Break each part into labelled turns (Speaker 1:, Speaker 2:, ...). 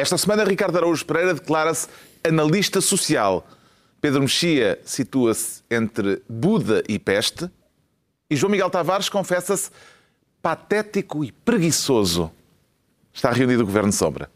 Speaker 1: Esta semana, Ricardo Araújo Pereira declara-se analista social. Pedro Mexia situa-se entre Buda e peste. E João Miguel Tavares confessa-se patético e preguiçoso. Está reunido o Governo Sombra.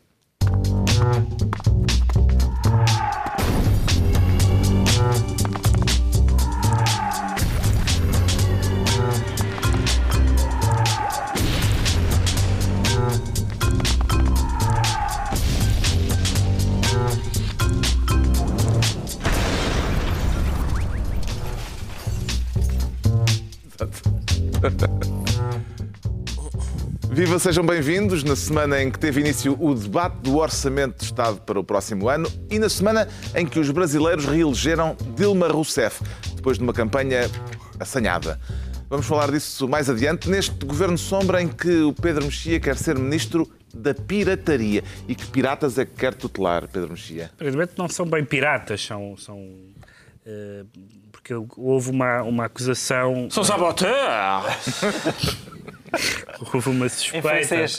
Speaker 1: Viva, sejam bem-vindos na semana em que teve início o debate do Orçamento de Estado para o próximo ano e na semana em que os brasileiros reelegeram Dilma Rousseff, depois de uma campanha assanhada. Vamos falar disso mais adiante, neste governo sombra em que o Pedro Mexia quer ser ministro da pirataria. E que piratas é que quer tutelar, Pedro Mexia?
Speaker 2: Aparentemente não são bem piratas, são. são uh, porque houve uma, uma acusação.
Speaker 3: São saboteurs!
Speaker 2: houve uma suspeita. Em francês,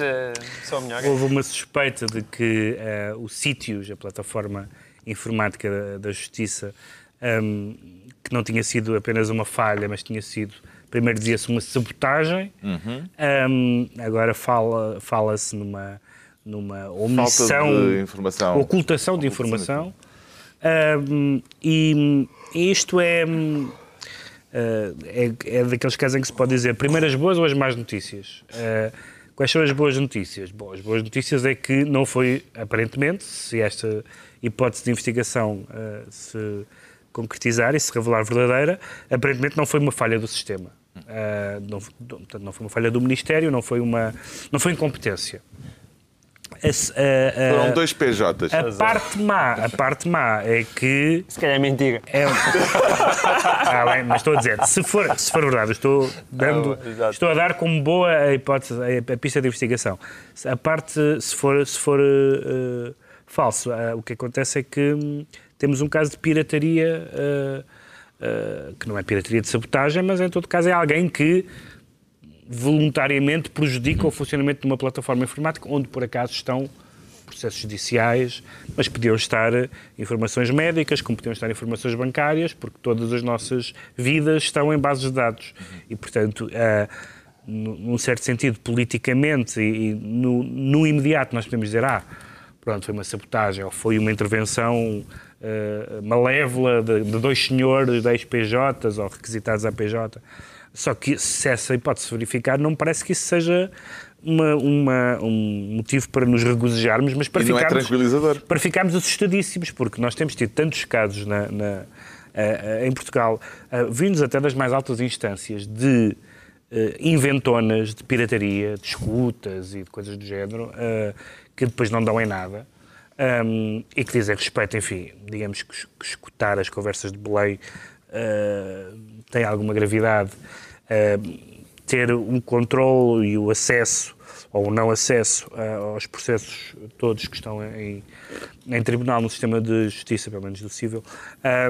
Speaker 3: sou melhor.
Speaker 2: Houve uma suspeita de que uh, o Sítios, a plataforma informática da, da Justiça, um, que não tinha sido apenas uma falha, mas tinha sido, primeiro dizia-se uma sabotagem, uhum. um, agora fala-se fala numa, numa omissão,
Speaker 1: de informação.
Speaker 2: ocultação de informação. Um, e isto é Uh, é, é, daqueles casos em que se pode dizer primeiro as boas ou as más notícias. Uh, quais são as boas notícias? Bom, as boas notícias é que não foi, aparentemente, se esta hipótese de investigação uh, se concretizar e se revelar verdadeira, aparentemente não foi uma falha do sistema. não, portanto, não foi uma falha do Ministério, não foi, uma, não foi incompetência.
Speaker 1: A, a, a, Foram dois PJs.
Speaker 2: A parte má, a parte má é que.
Speaker 3: Se calhar é mentira. É...
Speaker 2: ah, bem, mas estou a dizer, se for, se for verdade, estou, dando, ah, estou a dar como boa a hipótese, a, pista de investigação. A parte, se for, se for uh, falso, uh, o que acontece é que um, temos um caso de pirataria, uh, que não é pirataria de sabotagem, mas em todo caso é alguém que voluntariamente prejudica o funcionamento de uma plataforma informática onde por acaso estão processos judiciais, mas podiam estar informações médicas, como podiam estar informações bancárias, porque todas as nossas vidas estão em bases de dados. E, portanto, uh, num certo sentido, politicamente e, no, no, imediato, nós podemos dizer: ah, pronto, foi uma sabotagem ou foi uma intervenção uh, malévola de, de, dois senhores da ex-PJs ou requisitados à PJ. Só que se essa hipótese se verificar, não me parece que isso seja uma, uma, um motivo para nos regozijarmos, mas para,
Speaker 1: e
Speaker 2: ficarmos,
Speaker 1: é
Speaker 2: para ficarmos assustadíssimos, porque nós temos tido tantos casos na, na, em Portugal, vindos até das mais altas instâncias, de uh, inventonas de pirataria, de escutas e de coisas do género, que depois não dão em nada. Um, e que dizem respeito, enfim, digamos que, que escutar as conversas de Belém tem alguma gravidade ter um controle e o acesso ou o não acesso uh, aos processos todos que estão em, em tribunal no sistema de justiça, pelo menos do civil,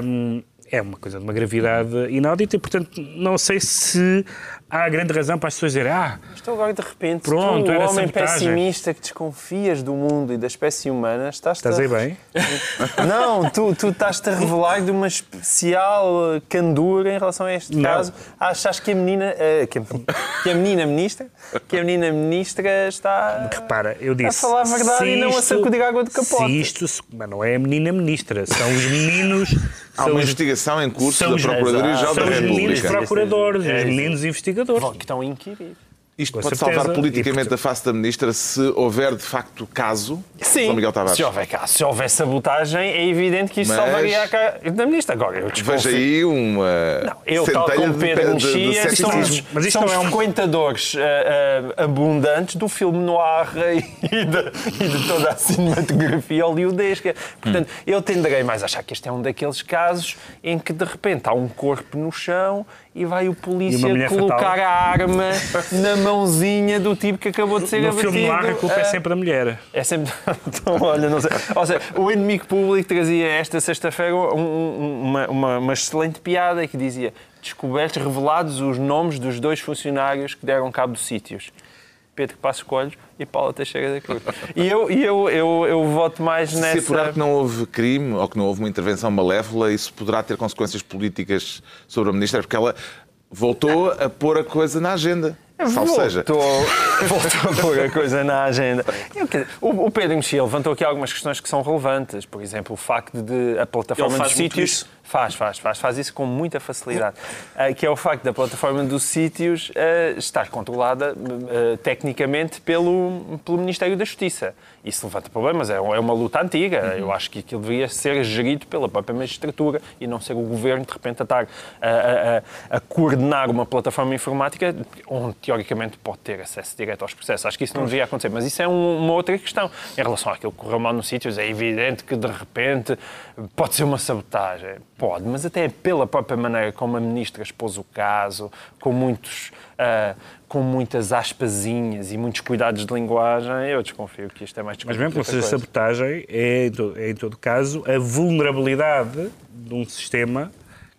Speaker 2: um, é uma coisa de uma gravidade inaudita e, portanto, não sei se há grande razão para as pessoas dizerem ah,
Speaker 3: Estou agora, de repente, Pronto, tu, o homem pessimista que desconfias do mundo e da espécie humana, estás
Speaker 2: Estás aí bem?
Speaker 3: Não, tu, tu estás-te a revelar de uma especial candura em relação a este não. caso. Achas que a menina... Uh, que, a, que a menina ministra que a menina ministra está
Speaker 2: Repara, eu disse,
Speaker 3: a falar a verdade e não a sacudir água de capote.
Speaker 2: Se isto... Mas não é a menina ministra, são os meninos...
Speaker 1: Há uma investigação em curso da Procuradoria-Geral da República.
Speaker 2: São os meninos procuradores, os meninos investigadores.
Speaker 3: Que estão a inquirir.
Speaker 1: Isto pode certeza. salvar politicamente a face da ministra se houver de facto caso.
Speaker 3: Sim, Miguel Tavares. Se houver caso, se houver sabotagem, é evidente que isto Mas... salvaria a cara da ministra. Agora, eu
Speaker 1: desconfio. Veja aí uma.
Speaker 3: Não, eu, tal como Pedro Mexia, são, Mas isto são é um... frequentadores uh, uh, abundantes do filme noir e de, e de toda a cinematografia hollywoodesca. Portanto, hum. eu tenderei mais a achar que este é um daqueles casos em que de repente há um corpo no chão e vai o polícia colocar fatal. a arma na mãozinha do tipo que acabou de ser
Speaker 2: no
Speaker 3: abatido.
Speaker 2: No filme noir a culpa é, é sempre da mulher.
Speaker 3: É sempre... então, olha, não sei. Ou seja, o inimigo público trazia esta sexta-feira uma, uma, uma excelente piada que dizia descobertos, revelados os nomes dos dois funcionários que deram cabo dos sítios. Pedro Passos Coelho e Paula Teixeira da Cruz. E eu, e eu, eu, eu voto mais nessa...
Speaker 1: Se apurar que não houve crime ou que não houve uma intervenção malévola, isso poderá ter consequências políticas sobre a Ministra, porque ela voltou a pôr a coisa na agenda. Salve seja.
Speaker 3: Voltou a pôr a coisa na agenda. O, Pedro Mexia levantou aqui algumas questões que são relevantes. Por exemplo, o facto de a plataforma dos sítios. Faz, faz, faz. Faz isso com muita facilidade. Uh, que é o facto da plataforma dos sítios uh, estar controlada uh, tecnicamente pelo, pelo Ministério da Justiça. Isso levanta problemas, é, é uma luta antiga. Uhum. Eu acho que aquilo deveria ser gerido pela própria magistratura e não ser o governo, de repente, a estar a, a, a coordenar uma plataforma informática onde, teoricamente, pode ter acesso direto aos processos. Acho que isso não devia acontecer. Mas isso é um, uma outra questão. Em relação àquilo que correu mal nos sítios, é evidente que, de repente, pode ser uma sabotagem Pode, mas até pela própria maneira como a ministra expôs o caso, com muitos. Uh, com muitas aspasinhas e muitos cuidados de linguagem, eu desconfio que isto é mais
Speaker 2: Mas mesmo que não seja sabotagem, é, é, em todo caso, a vulnerabilidade de um sistema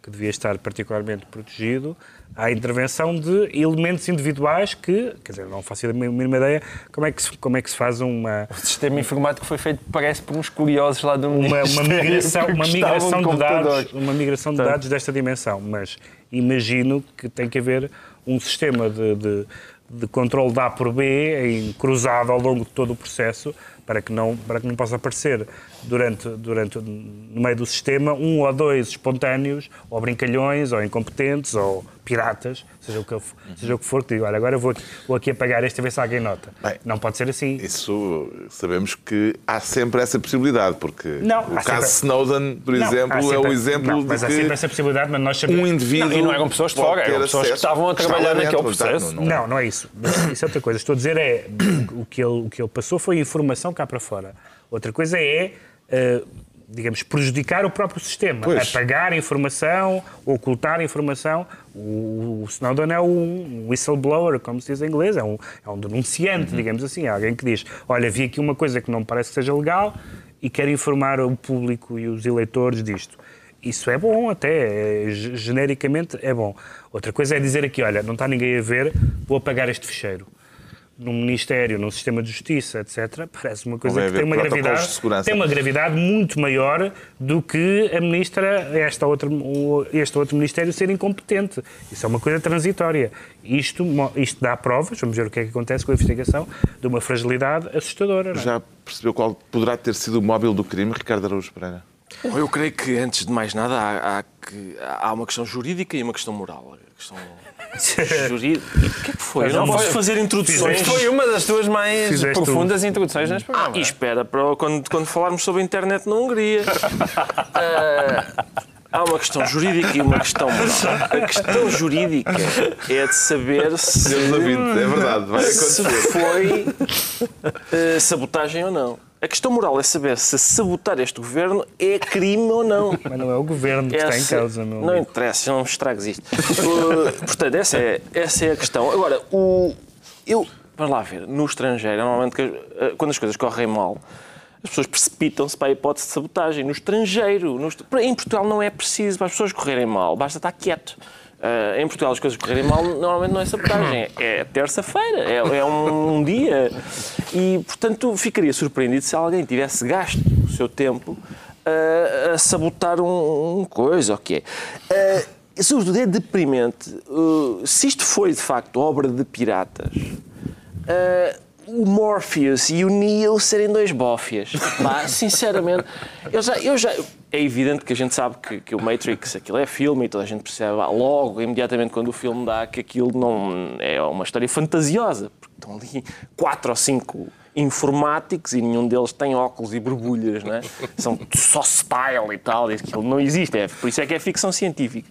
Speaker 2: que devia estar particularmente protegido à intervenção de elementos individuais que, quer dizer, não faço a mínima ideia como é que se, como é que se faz uma...
Speaker 3: O sistema informático foi feito, parece, por uns curiosos lá de um
Speaker 2: uma, uma migração, uma migração de dados, uma migração de dados desta dimensão, mas imagino que tem que haver um sistema de, de, de controle de A por B em cruzado ao longo de todo o processo para que não, para que não possa aparecer durante, durante, no meio do sistema um ou dois espontâneos, ou brincalhões, ou incompetentes, ou piratas, seja o que, seja o que for, que digo, olha, agora vou, vou aqui apagar este a ver se alguém nota. Bem, não pode ser assim.
Speaker 1: Isso sabemos que há sempre essa possibilidade, porque não, o caso sempre... Snowden, por não, exemplo, sempre... é o exemplo não,
Speaker 2: mas
Speaker 1: de
Speaker 2: há sempre essa possibilidade, mas nós sabemos...
Speaker 1: Um indivíduo
Speaker 3: não, e não eram pessoas de fora, eram pessoas que estavam a trabalhar naquele processo.
Speaker 2: Não, não, não é isso. Isso é outra coisa. Estou a dizer é, o que ele, o que ele passou foi informação cá para fora. Outra coisa é... Uh, digamos, prejudicar o próprio sistema, pois. apagar informação, ocultar informação. O, o Snowden é um whistleblower, como se diz em inglês, é um, é um denunciante, uhum. digamos assim, é alguém que diz, olha, vi aqui uma coisa que não me parece que seja legal e quero informar o público e os eleitores disto. Isso é bom até, é, genericamente é bom. Outra coisa é dizer aqui, olha, não está ninguém a ver, vou apagar este fecheiro num Ministério, num sistema de justiça, etc., parece uma coisa que tem uma gravidade, tem uma gravidade muito maior do que a ministra, esta outra, este outro Ministério ser incompetente. Isso é uma coisa transitória. Isto, isto dá provas, vamos ver o que é que acontece com a investigação, de uma fragilidade assustadora. É?
Speaker 1: Já percebeu qual poderá ter sido o móvel do crime, Ricardo Araújo Pereira?
Speaker 4: Eu creio que, antes de mais nada, há, há, que, há uma questão jurídica e uma questão moral. A questão jurídica. O que é que foi? Eu não, posso fazer introduções.
Speaker 3: Foi uma das tuas mais Fizeste profundas introduções neste programa.
Speaker 4: Ah, e espera para quando, quando falarmos sobre a internet na Hungria. uh, há uma questão jurídica e uma questão moral. A questão jurídica é de saber se.
Speaker 1: é verdade, vai acontecer.
Speaker 4: Se foi uh, sabotagem ou não. A questão moral é saber se sabotar este governo é crime ou não.
Speaker 2: Mas não é o governo que essa, está em causa,
Speaker 4: Não interessa, não me estragues isto. uh, portanto, essa é, essa é a questão. Agora, o, eu, vamos lá ver, no estrangeiro, normalmente eh, quando as coisas correm mal, as pessoas precipitam-se para a hipótese de sabotagem. No estrangeiro, no, em Portugal não é preciso para as pessoas correrem mal, basta estar quieto. Uh, em Portugal as coisas correrem mal normalmente não é sabotagem, é terça-feira, é, é um, um, dia. E, portanto, ficaria surpreendido se alguém tivesse gasto o seu tempo uh, a sabotar um, um coisa, ok. Uh, sobretudo é deprimente. Uh, se isto foi, de facto, obra de piratas, o Morpheus e o Neo serem dois bófias. Pá, sinceramente, eu já, eu já, é evidente que a gente sabe que, que, o Matrix, aquilo é filme e toda a gente percebe logo, imediatamente, quando o filme dá, que aquilo não é uma história fantasiosa, porque estão ali quatro ou cinco informáticos e nenhum deles tem óculos e borbulhas, né? são só style e tal, e aquilo não existe, é, por isso é que é ficção científica.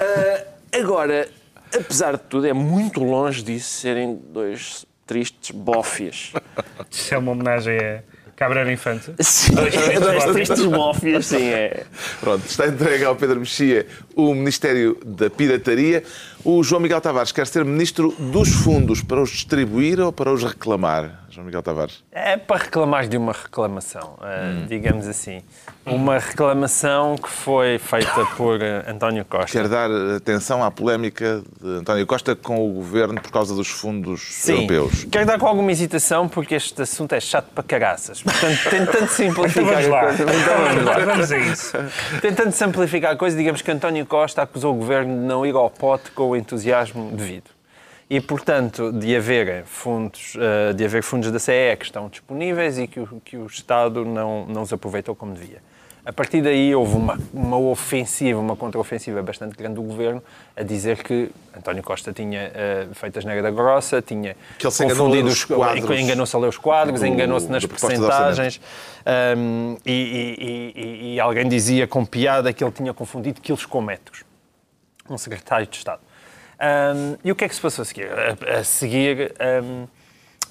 Speaker 4: Uh, agora, apesar de tudo, é muito longe disso serem dois tristes bófias.
Speaker 2: Isso é uma homenagem a Cabreiro Infante?
Speaker 4: Sim, é dois tristes bófias, sim. É.
Speaker 1: Pronto, está entregue ao Pedro Mexia o Ministério da Pirataria. O João Miguel Tavares quer ser Ministro dos Fundos para os distribuir ou para os reclamar? João Miguel Tavares?
Speaker 3: É para reclamar de uma reclamação, hum. digamos assim. Uma reclamação que foi feita por António Costa.
Speaker 1: Quer dar atenção à polémica de António Costa com o governo por causa dos fundos
Speaker 3: Sim.
Speaker 1: europeus?
Speaker 3: Quero dar com alguma hesitação porque este assunto é chato para caraças. Portanto, tentando simplificar então, a coisa.
Speaker 2: Então vamos lá, vamos a isso.
Speaker 3: Tentando simplificar a coisa, digamos que António Costa acusou o governo de não ir ao pote com o entusiasmo devido e, portanto, de haver fundos, eh, de haver fundos da CE que estão disponíveis e que o, que o Estado não, não os aproveitou como devia. A partir daí houve uma, uma ofensiva, uma contraofensiva bastante grande do governo a dizer que António Costa tinha uh, feito a negra grossa, tinha
Speaker 1: que ele confundido os quadros,
Speaker 3: enganou-se a ler os quadros, enganou-se nas percentagens um, e, e, e, e, alguém dizia com piada que ele tinha confundido quilos com metros. Um secretário de Estado. Um, e o que é que se passou a seguir? A, a seguir, um,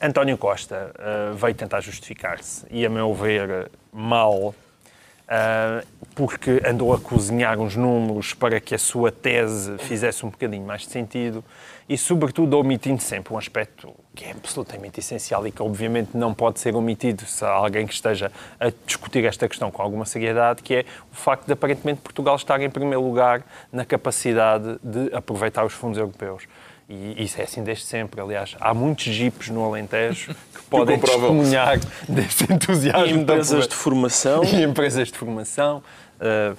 Speaker 3: António Costa uh, veio tentar justificar-se e, a meu ver, mal, uh, porque andou a cozinhar uns números para que a sua tese fizesse um bocadinho mais de sentido e, sobretudo, omitindo sempre um aspecto que é absolutamente essencial e que, obviamente, não pode ser omitido se há alguém que esteja a discutir esta questão com alguma seriedade, que é o facto de, aparentemente, Portugal estar em primeiro lugar na capacidade de aproveitar os fundos europeus. E isso é assim desde sempre. Aliás, há muitos jipes no Alentejo que podem testemunhar desse entusiasmo. E
Speaker 4: empresas de formação.
Speaker 3: E empresas de formação. Uh,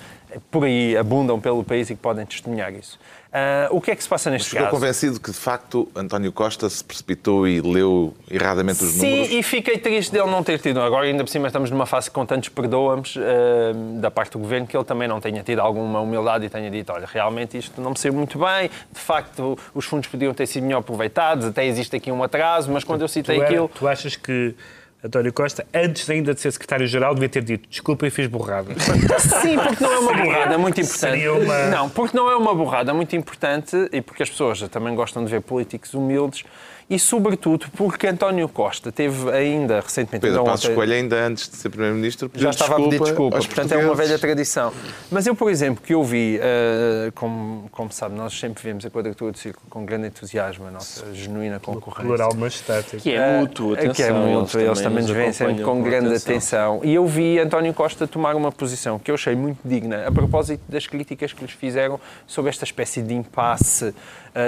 Speaker 3: por aí abundam pelo país e que podem testemunhar isso. Uh, o que é que se passa neste
Speaker 1: ficou
Speaker 3: caso?
Speaker 1: Convencido que, de facto, António Costa se precipitou e leu erradamente os
Speaker 3: Sim,
Speaker 1: números?
Speaker 3: Sim, e fiquei triste dele não ter tido. Agora, ainda por cima, estamos numa fase com tantos perdoamos uh, da parte do governo que ele também não tenha tido alguma humildade e tenha dito: olha, realmente isto não me saiu muito bem, de facto, os fundos podiam ter sido melhor aproveitados, até existe aqui um atraso, mas quando eu citei
Speaker 2: tu
Speaker 3: era, aquilo.
Speaker 2: Tu achas que António Costa, antes ainda de ser secretário-geral, devia ter dito desculpa e fiz borrada.
Speaker 3: Sim, porque não é uma borrada muito importante. Uma... Não, porque não é uma borrada muito importante e porque as pessoas também gostam de ver políticos humildes e, sobretudo, porque António Costa teve ainda recentemente...
Speaker 1: Pedro Passos ontem, Coelho, ainda antes de ser Primeiro-Ministro,
Speaker 3: Já estava a pedir desculpa, portanto é uma velha tradição. Mas eu, por exemplo, que eu vi, uh, como, como sabe, nós sempre vemos a quadratura do círculo com grande entusiasmo, a nossa genuína concorrência.
Speaker 2: Plural majestático.
Speaker 4: Que é mútuo, atenção.
Speaker 3: Que é mútuo, eles, eles também nos veem sempre com grande atenção. atenção. E eu vi António Costa tomar uma posição que eu achei muito digna, a propósito das críticas que lhes fizeram sobre esta espécie de impasse eh,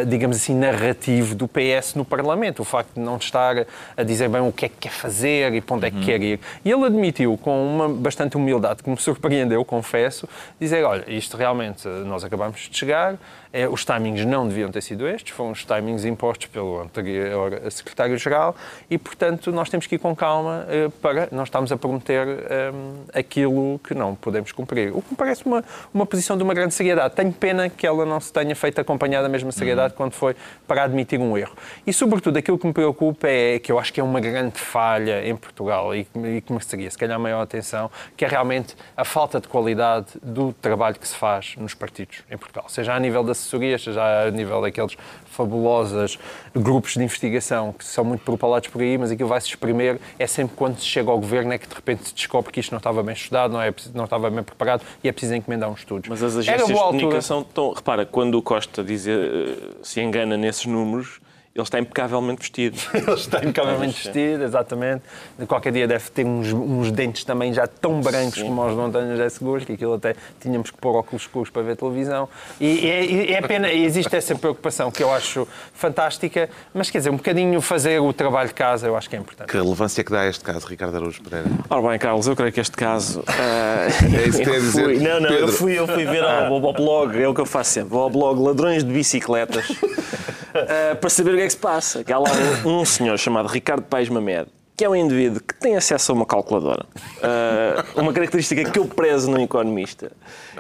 Speaker 3: digamos assim, narrativo do PS no Parlamento. O facto de não estar a dizer bem o que é que quer fazer e para onde é que quer ir. E ele admitiu, com uma bastante humildade, que me surpreendeu, confesso, dizer, olha, isto realmente nós acabamos de chegar, é, os timings não deviam ter sido estes, foram os timings impostos pelo anterior secretário-geral e, portanto, nós temos que ir com calma eh, para não estamos a prometer eh, aquilo que não podemos cumprir. O que me parece uma, uma posição de uma grande seriedade. Tenho pena que ela não se tenha feito acompanhada da mesma seriedade uhum. quando foi para admitir um erro. E, sobretudo, aquilo que me preocupa é que eu acho que é uma grande falha em Portugal e, e que mereceria, se calhar, maior atenção, que é realmente a falta de qualidade do trabalho que se faz nos partidos em Portugal, seja a nível da assessorias, já a nível daqueles fabulosos grupos de investigação que são muito propalados por aí, mas aquilo vai se exprimir. É sempre quando se chega ao governo é que de repente se descobre que isto não estava bem estudado, não, é, não estava bem preparado e é preciso encomendar uns estudos.
Speaker 4: Mas as agências de comunicação estão. Repara, quando o Costa diz, eh, se engana nesses números ele está impecavelmente vestido.
Speaker 3: ele está impecavelmente vestido, exatamente. De qualquer dia deve ter uns, uns dentes também já tão brancos Sim. como os de Montanhas de Seguros, que aquilo até tínhamos que pôr óculos escuros para ver televisão. E, e, é pena, e existe essa preocupação que eu acho fantástica, mas quer dizer, um bocadinho fazer o trabalho de casa eu acho que é importante.
Speaker 1: Que relevância que dá este caso, Ricardo Araújo Pereira?
Speaker 4: Ora bem, Carlos, eu creio que este caso.
Speaker 1: Uh, é isso que a dizer.
Speaker 4: Fui, não, não, Pedro. eu fui, eu fui ver ao, ao blog, é o que eu faço sempre, ao blog Ladrões de Bicicletas. uh, para saber o que é que se passa. Que há lá um, senhor chamado Ricardo Paes Mamed, que é um indivíduo que tem acesso a uma calculadora. Uh, uma característica que eu prezo no economista.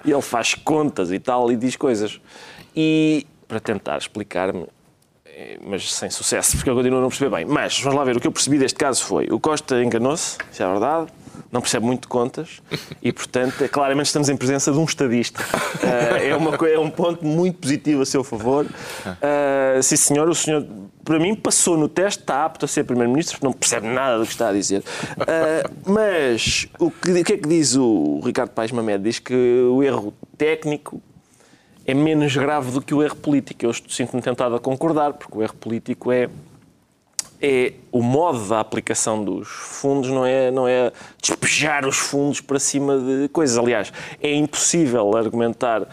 Speaker 4: E ele faz contas e tal e diz coisas. E para tentar explicar-me, eh, mas sem sucesso, porque eu continuo a não perceber bem. Mas vamos lá ver, o que eu percebi deste caso foi: o Costa enganou-se, isso é verdade não percebe muito de contas e, portanto, é, claramente estamos em presença de um estadista. Uh, é, uma, é um ponto muito positivo a seu favor. Uh, sim, senhor, o senhor, para mim, passou no teste, está apto a ser Primeiro-Ministro, porque não percebe nada do que está a dizer. Uh, mas o que, o que, é que diz o Ricardo Paes Mamed? Diz que o erro técnico é menos grave do que o erro político. Eu sinto-me tentado a concordar, porque o erro político é é o modo da aplicação dos fundos não é, não é despejar os fundos para cima de coisas. Aliás, é impossível argumentar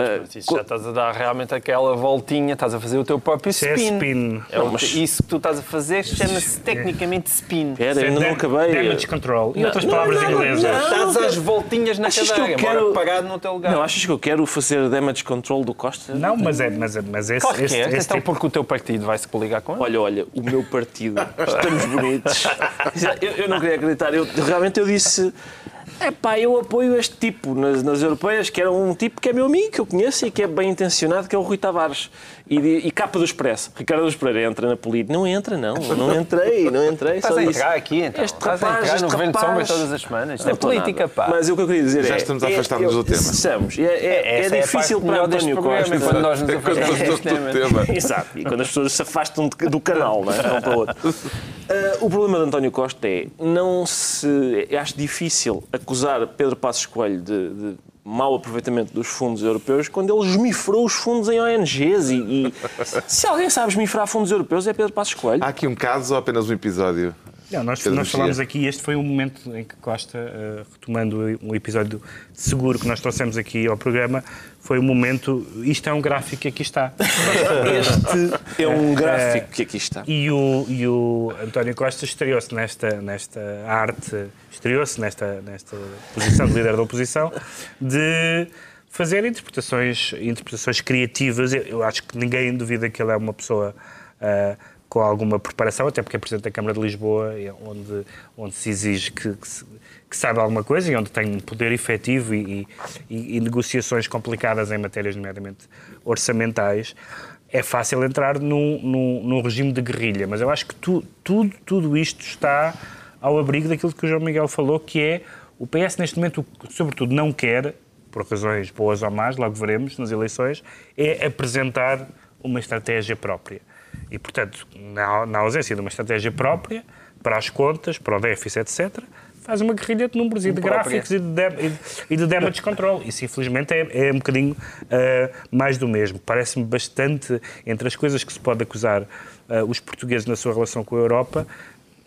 Speaker 3: Uh, isso já estás a dar realmente aquela voltinha, estás a fazer o teu próprio spin. É
Speaker 2: spin.
Speaker 3: É, mas... Isso que tu estás a fazer chama-se tecnicamente spin.
Speaker 4: Espera, ainda não acabei.
Speaker 2: Damage control. E outras palavras inglesas.
Speaker 3: Estás às voltinhas na achas cadeira, que eu quero... parado no teu lugar.
Speaker 4: Não, achas que eu quero fazer damage control do Costa?
Speaker 2: Não, mas é, mas, é, mas esse,
Speaker 3: claro
Speaker 2: esse,
Speaker 3: é.
Speaker 2: esse
Speaker 3: então tipo... porque o teu partido vai se coligar com ele?
Speaker 4: Olha, olha, o meu partido, estamos bonitos. Eu, eu não queria acreditar, eu, realmente eu disse é pá, eu apoio este tipo nas, nas europeias, que era um tipo que é meu amigo, que eu conheço e que é bem intencionado, que é o Rui Tavares. E, e capa do Expresso. Ricardo dos Pereira entra na política. Não entra, não. Não entrei, não entrei.
Speaker 3: Estás
Speaker 4: só
Speaker 3: a entrar aqui, então. Este Estás rapaz, a entrar no governo de sombra todas as semanas. Isto é política, pá.
Speaker 4: Mas o que eu queria dizer
Speaker 1: Já
Speaker 4: é...
Speaker 1: estamos a afastar-nos do tema.
Speaker 4: Estamos. É, é, é, é difícil para António Costa.
Speaker 3: Quando nós nos afastamos do tema.
Speaker 4: Exato. E quando as pessoas se afastam do canal, não é? Um para o outro. Uh, o problema de António Costa é não se. Acho difícil acusar Pedro Passos Coelho de, de mau aproveitamento dos fundos europeus quando ele esmifrou os fundos em ONGs. E, e se alguém sabe esmifrar fundos europeus é Pedro Passos Coelho.
Speaker 1: Há aqui um caso ou apenas um episódio?
Speaker 2: Não, nós, nós falámos aqui, este foi o momento em que Costa, uh, retomando um episódio seguro que nós trouxemos aqui ao programa, foi o momento. Isto é um gráfico que aqui está.
Speaker 4: Este é um gráfico que aqui está.
Speaker 2: E o, e o António Costa estreou-se nesta, nesta arte, estreou-se nesta, nesta posição de líder da oposição, de fazer interpretações, interpretações criativas. Eu acho que ninguém duvida que ele é uma pessoa. Uh, com alguma preparação, até porque é Presidente da Câmara de Lisboa, onde, onde se exige que, que, que saiba alguma coisa e onde tem poder efetivo e, e, e, negociações complicadas em matérias, nomeadamente orçamentais, é fácil entrar num, num, num regime de guerrilha. Mas eu acho que tu, tudo, tudo isto está ao abrigo daquilo que o João Miguel falou, que é o PS neste momento, sobretudo, não quer, por razões boas ou más, logo veremos nas eleições, é apresentar uma estratégia própria. E, portanto, na, na ausência de uma estratégia própria, para as contas, para o déficit, etc., faz uma guerrilha de números e de gráficos e de, e de damage control. Isso, infelizmente, é, é um bocadinho uh, mais do mesmo. Parece-me bastante, entre as coisas que se pode acusar uh, os portugueses na sua relação com a Europa,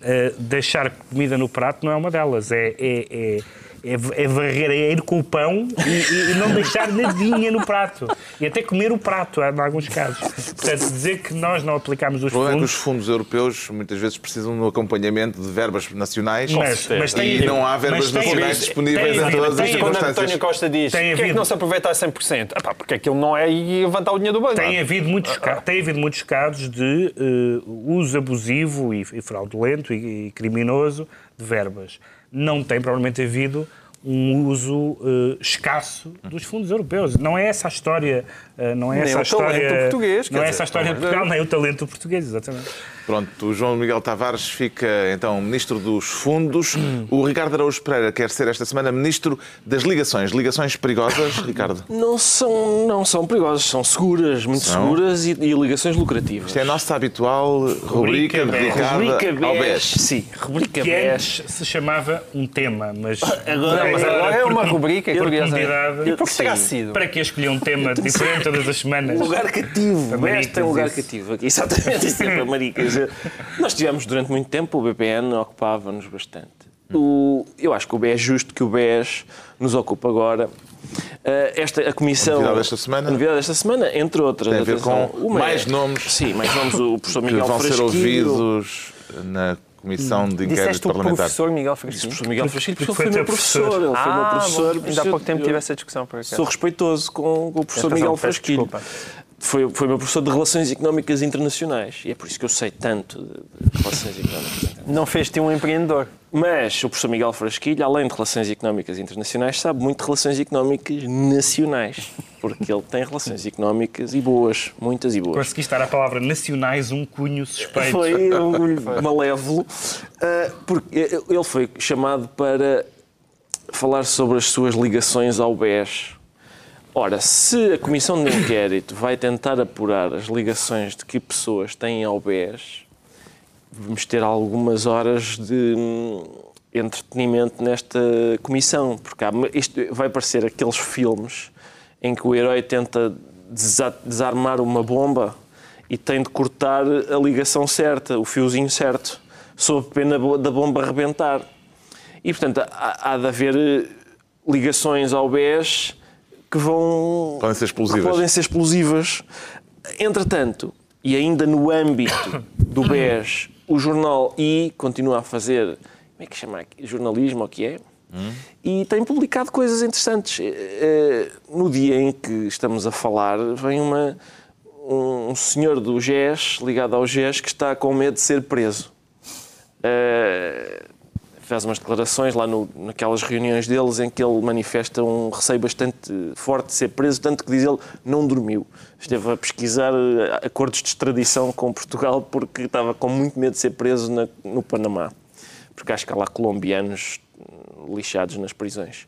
Speaker 2: uh, deixar comida no prato não é uma delas. É, é, é é, é varrer, é ir com o pão e, e, não deixar nadinha no prato. E até comer o prato, em alguns casos. Portanto, dizer que nós não aplicamos os fundos... O problema
Speaker 1: é que os fundos europeus muitas vezes precisam um acompanhamento de verbas nacionais
Speaker 2: mas, mas tem,
Speaker 1: e não há verbas nacionais disponíveis em todas as circunstâncias. Quando
Speaker 3: António Costa diz tem que é que não se aproveita a 100%? Ah, pá, porque aquilo não é e levantar o dinheiro do banco.
Speaker 2: Tem havido muitos, tem havido muitos casos de uh, uso abusivo e, e fraudulento e, e criminoso de verbas não tem provavelmente havido um uso uh, escasso dos fundos europeus. Não é essa a história, não é
Speaker 3: nem
Speaker 2: essa a história
Speaker 3: português,
Speaker 2: não é essa a história de Portugal, nem o talento português, exatamente.
Speaker 1: Pronto, o João Miguel Tavares fica então Ministro dos Fundos. O Ricardo Araújo Pereira quer ser esta semana Ministro das Ligações. Ligações perigosas, Ricardo?
Speaker 4: Não são, não são perigosas, são seguras, muito são? seguras e, e, ligações lucrativas.
Speaker 1: Isto é a nossa habitual rubrica, rubrica dedicada rubrica ao BES.
Speaker 2: Sim, rubrica que BES. se chamava um tema, mas
Speaker 3: agora, mas agora é uma rubrica
Speaker 2: por
Speaker 3: convidado.
Speaker 2: E por que terá sido? Para que escolher um tema diferente todas as semanas?
Speaker 4: Lugar cativo. BES tem um lugar cativo aqui. Exatamente, isso é para maricas nós tivemos durante muito tempo, o BPN ocupava-nos bastante. O, eu acho que o BES é justo que o BES nos ocupe agora. Uh, esta, a comissão. A
Speaker 1: novidade desta semana?
Speaker 4: A novidade desta semana, entre outras.
Speaker 1: Tem a ver com uma, mais nomes.
Speaker 4: Sim, mais nomes. O professor Miguel
Speaker 1: que vão
Speaker 4: Frasquilho.
Speaker 1: ser ouvidos na Comissão de Inquérito
Speaker 3: Disseste
Speaker 1: Parlamentar.
Speaker 3: o professor Miguel Frasquilho?
Speaker 4: professor Miguel porque ele foi meu professor. Ele
Speaker 3: ah,
Speaker 4: foi meu professor.
Speaker 3: Bom, ainda há pouco tempo tive essa discussão. Por
Speaker 4: Sou respeitoso com, o professor Miguel Frasquilho. Desculpa foi, foi meu professor de Relações Económicas Internacionais. E é por isso que eu sei tanto de, Relações Económicas Internacionais.
Speaker 3: Não fez-te um empreendedor.
Speaker 4: Mas o professor Miguel Frasquilho, além de Relações Económicas Internacionais, sabe muito de Relações Económicas Nacionais. Porque ele tem relações económicas e boas, muitas e boas.
Speaker 2: Conseguiste dar a palavra nacionais um cunho suspeito.
Speaker 4: Foi um cunho malévolo. Ah, porque ele foi chamado para falar sobre as suas ligações ao BES Ora, se a Comissão de Inquérito vai tentar apurar as ligações de que pessoas têm ao BES, vamos ter algumas horas de hum, entretenimento nesta comissão, porque há, isto vai parecer aqueles filmes em que o herói tenta desarmar uma bomba e tem de cortar a ligação certa, o fiozinho certo, sob pena da bomba arrebentar. E, portanto, há, há de haver eh, ligações ao BES que vão.
Speaker 1: Podem ser explosivas.
Speaker 4: Podem ser explosivas. Entretanto, e ainda no âmbito do BES, o jornal I continua a fazer. Como é que chama? Jornalismo, ou o que é? Hum. E tem publicado coisas interessantes. Eh, eh, no dia em que estamos a falar, vem uma, um senhor do GES, ligado ao GES, que está com medo de ser preso. Uh, faz umas declarações lá no, naquelas reuniões deles em que ele manifesta um receio bastante forte de ser preso, tanto que diz ele não dormiu. Esteve a pesquisar acordos de extradição com Portugal porque estava com muito medo de ser preso na, no Panamá. Porque acho que há lá colombianos lixados nas prisões.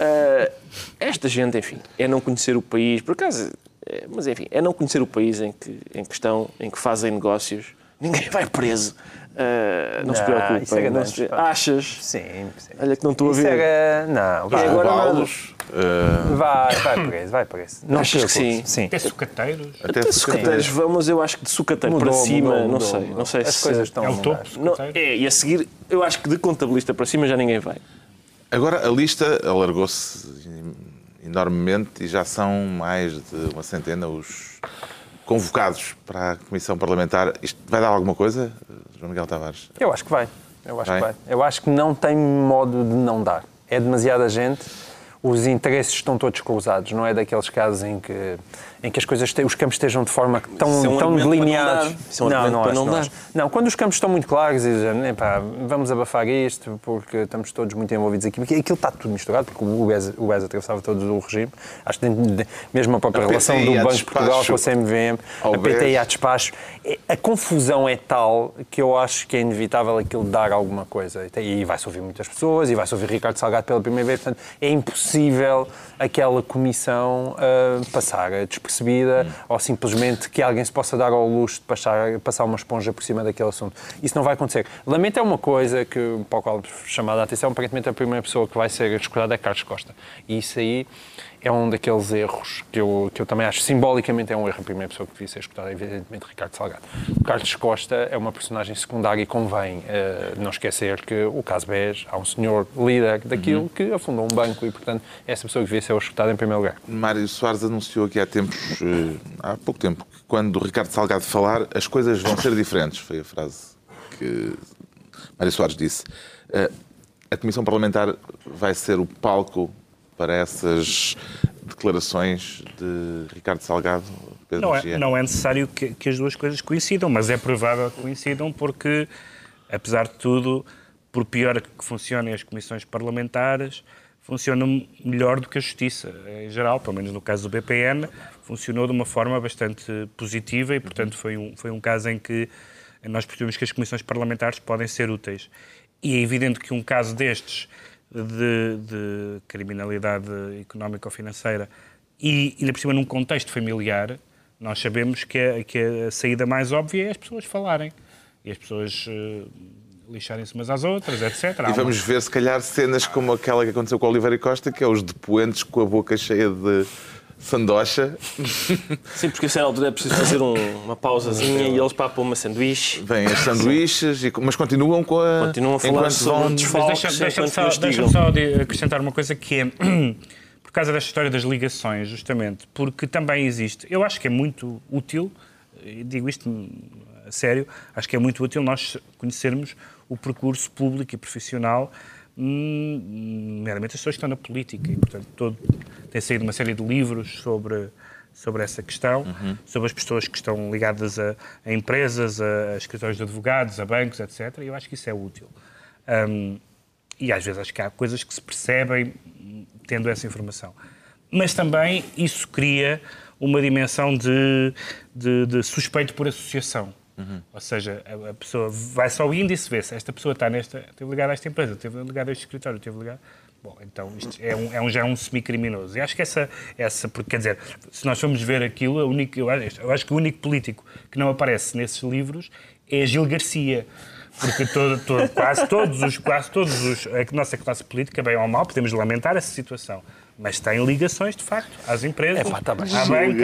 Speaker 4: Uh, esta gente, enfim, é não conhecer o país, por acaso, é, mas enfim, é não conhecer o país em que, em que estão, em que fazem negócios. Ninguém vai preso. Uh, não, não, se preocupe. É não se... Achas?
Speaker 3: Sim, sim.
Speaker 4: Olha que não estou a ver.
Speaker 3: Era... Não,
Speaker 1: vai. Agora Paulos,
Speaker 3: uh... vai, vai preso, vai preso.
Speaker 4: Não Achas que sim?
Speaker 2: sim. Até sucateiros.
Speaker 4: Até, Até sucateiros, vamos, eu acho que de sucateiro mudou, para cima, mudou, não sei. Não sei
Speaker 3: As
Speaker 4: se...
Speaker 3: coisas estão
Speaker 2: é o topo.
Speaker 4: Não, é, e a seguir, eu acho que de contabilista para cima já ninguém vai.
Speaker 1: Agora, a lista alargou-se enormemente e já são mais de uma centena os convocados para a Comissão Parlamentar. Isto vai dar alguma coisa, João Miguel Tavares?
Speaker 3: Eu acho que vai. Eu acho vai? que vai. Eu acho que não tem modo de não dar. É demasiada gente os interesses estão todos cruzados, não é daqueles casos em que, em que as coisas, os campos estejam de forma tão, é um tão delineados.
Speaker 4: Não, não, não, não, não,
Speaker 3: não, quando os campos estão muito claros e dizem, vamos abafar isto porque estamos todos muito envolvidos aqui, porque aquilo está tudo misturado, porque o BES, o BES atravessava todos o regime, acho que mesmo a própria a relação do Banco de Portugal com a CMVM, a PTI a despacho, é, a confusão é tal que eu acho que é inevitável aquilo dar alguma coisa. E vai-se ouvir muitas pessoas, e vai-se ouvir Ricardo Salgado pela primeira vez, portanto, é impossível possível aquela comissão uh, passar despercebida hum. ou simplesmente que alguém se possa dar ao luxo de passar, passar uma esponja por cima daquele assunto. Isso não vai acontecer. Lamento é uma coisa que, para o qual chamada a atenção, aparentemente a primeira pessoa que vai ser escutada é Carlos Costa. E isso aí é um daqueles erros que eu, que eu também acho simbolicamente é um erro. A primeira pessoa que devia ser escutada é, evidentemente, Ricardo Salgado. O Carlos Costa é uma personagem secundária e convém uh, não esquecer que o caso BES, há um senhor líder daquilo uhum. que afundou um banco e, portanto, é essa pessoa que devia ser escutada em primeiro lugar.
Speaker 1: Mário Soares anunciou aqui há tempos, uh, há pouco tempo, que quando o Ricardo Salgado falar, as coisas vão ser diferentes. Foi a frase que Mário Soares disse. Uh, a Comissão Parlamentar vai ser o palco para essas declarações de Ricardo Salgado?
Speaker 2: Pedro não, é, não é necessário que, que, as duas coisas coincidam, mas é provável que coincidam porque, apesar de tudo, por pior que funcionem as comissões parlamentares, funcionam melhor do que a justiça em geral, pelo menos no caso do BPN, funcionou de uma forma bastante positiva e, portanto, foi um, foi um caso em que nós percebemos que as comissões parlamentares podem ser úteis. E é evidente que um caso destes de, de criminalidade económica ou financeira e, ainda por cima, num contexto familiar, nós sabemos que a, que a saída mais óbvia é as pessoas falarem e as pessoas uh, lixarem-se umas às outras, etc.
Speaker 1: E vamos ver, se calhar, cenas como aquela que aconteceu com o Oliveira Costa, que é os depoentes com a boca cheia de sandocha.
Speaker 4: Sim, porque a certa altura é preciso fazer um, uma pausazinha e eles papam uma sanduíche.
Speaker 1: Vêm as sanduíches, e, mas continuam com a.
Speaker 4: Continuam a falar sobre desfalques.
Speaker 2: Deixa-me deixa só, deixa só acrescentar uma coisa que é. Por causa desta história das ligações, justamente, porque também existe. Eu acho que é muito útil, digo isto a sério, acho que é muito útil nós conhecermos o percurso público e profissional nomeadamente as pessoas que estão na política. E, portanto, todo, tem saído uma série de livros sobre, sobre essa questão, uhum. sobre as pessoas que estão ligadas a, a, empresas, a escritórios de advogados, a bancos, etc. E eu acho que isso é útil. Um, e às vezes acho que há coisas que se percebem tendo essa informação. Mas também isso cria uma dimensão de, de, de suspeito por associação. Uhum. Ou seja, a, a, pessoa vai só o índice, vê se esta pessoa está nesta, teve ligado a esta empresa, teve ligado a este escritório, teve ligado. Bom, então isto é um, é um já é um semi-criminoso. E acho que essa, essa, porque quer dizer, se nós formos ver aquilo, a única, eu, acho, eu acho que o único político que não aparece nesses livros é Gil Garcia Porque todo, todo, quase todos os, quase todos os, a nossa classe política, bem ou mal, podemos lamentar essa situação. Mas tem ligações, de facto, às empresas, é, pá, tá banca.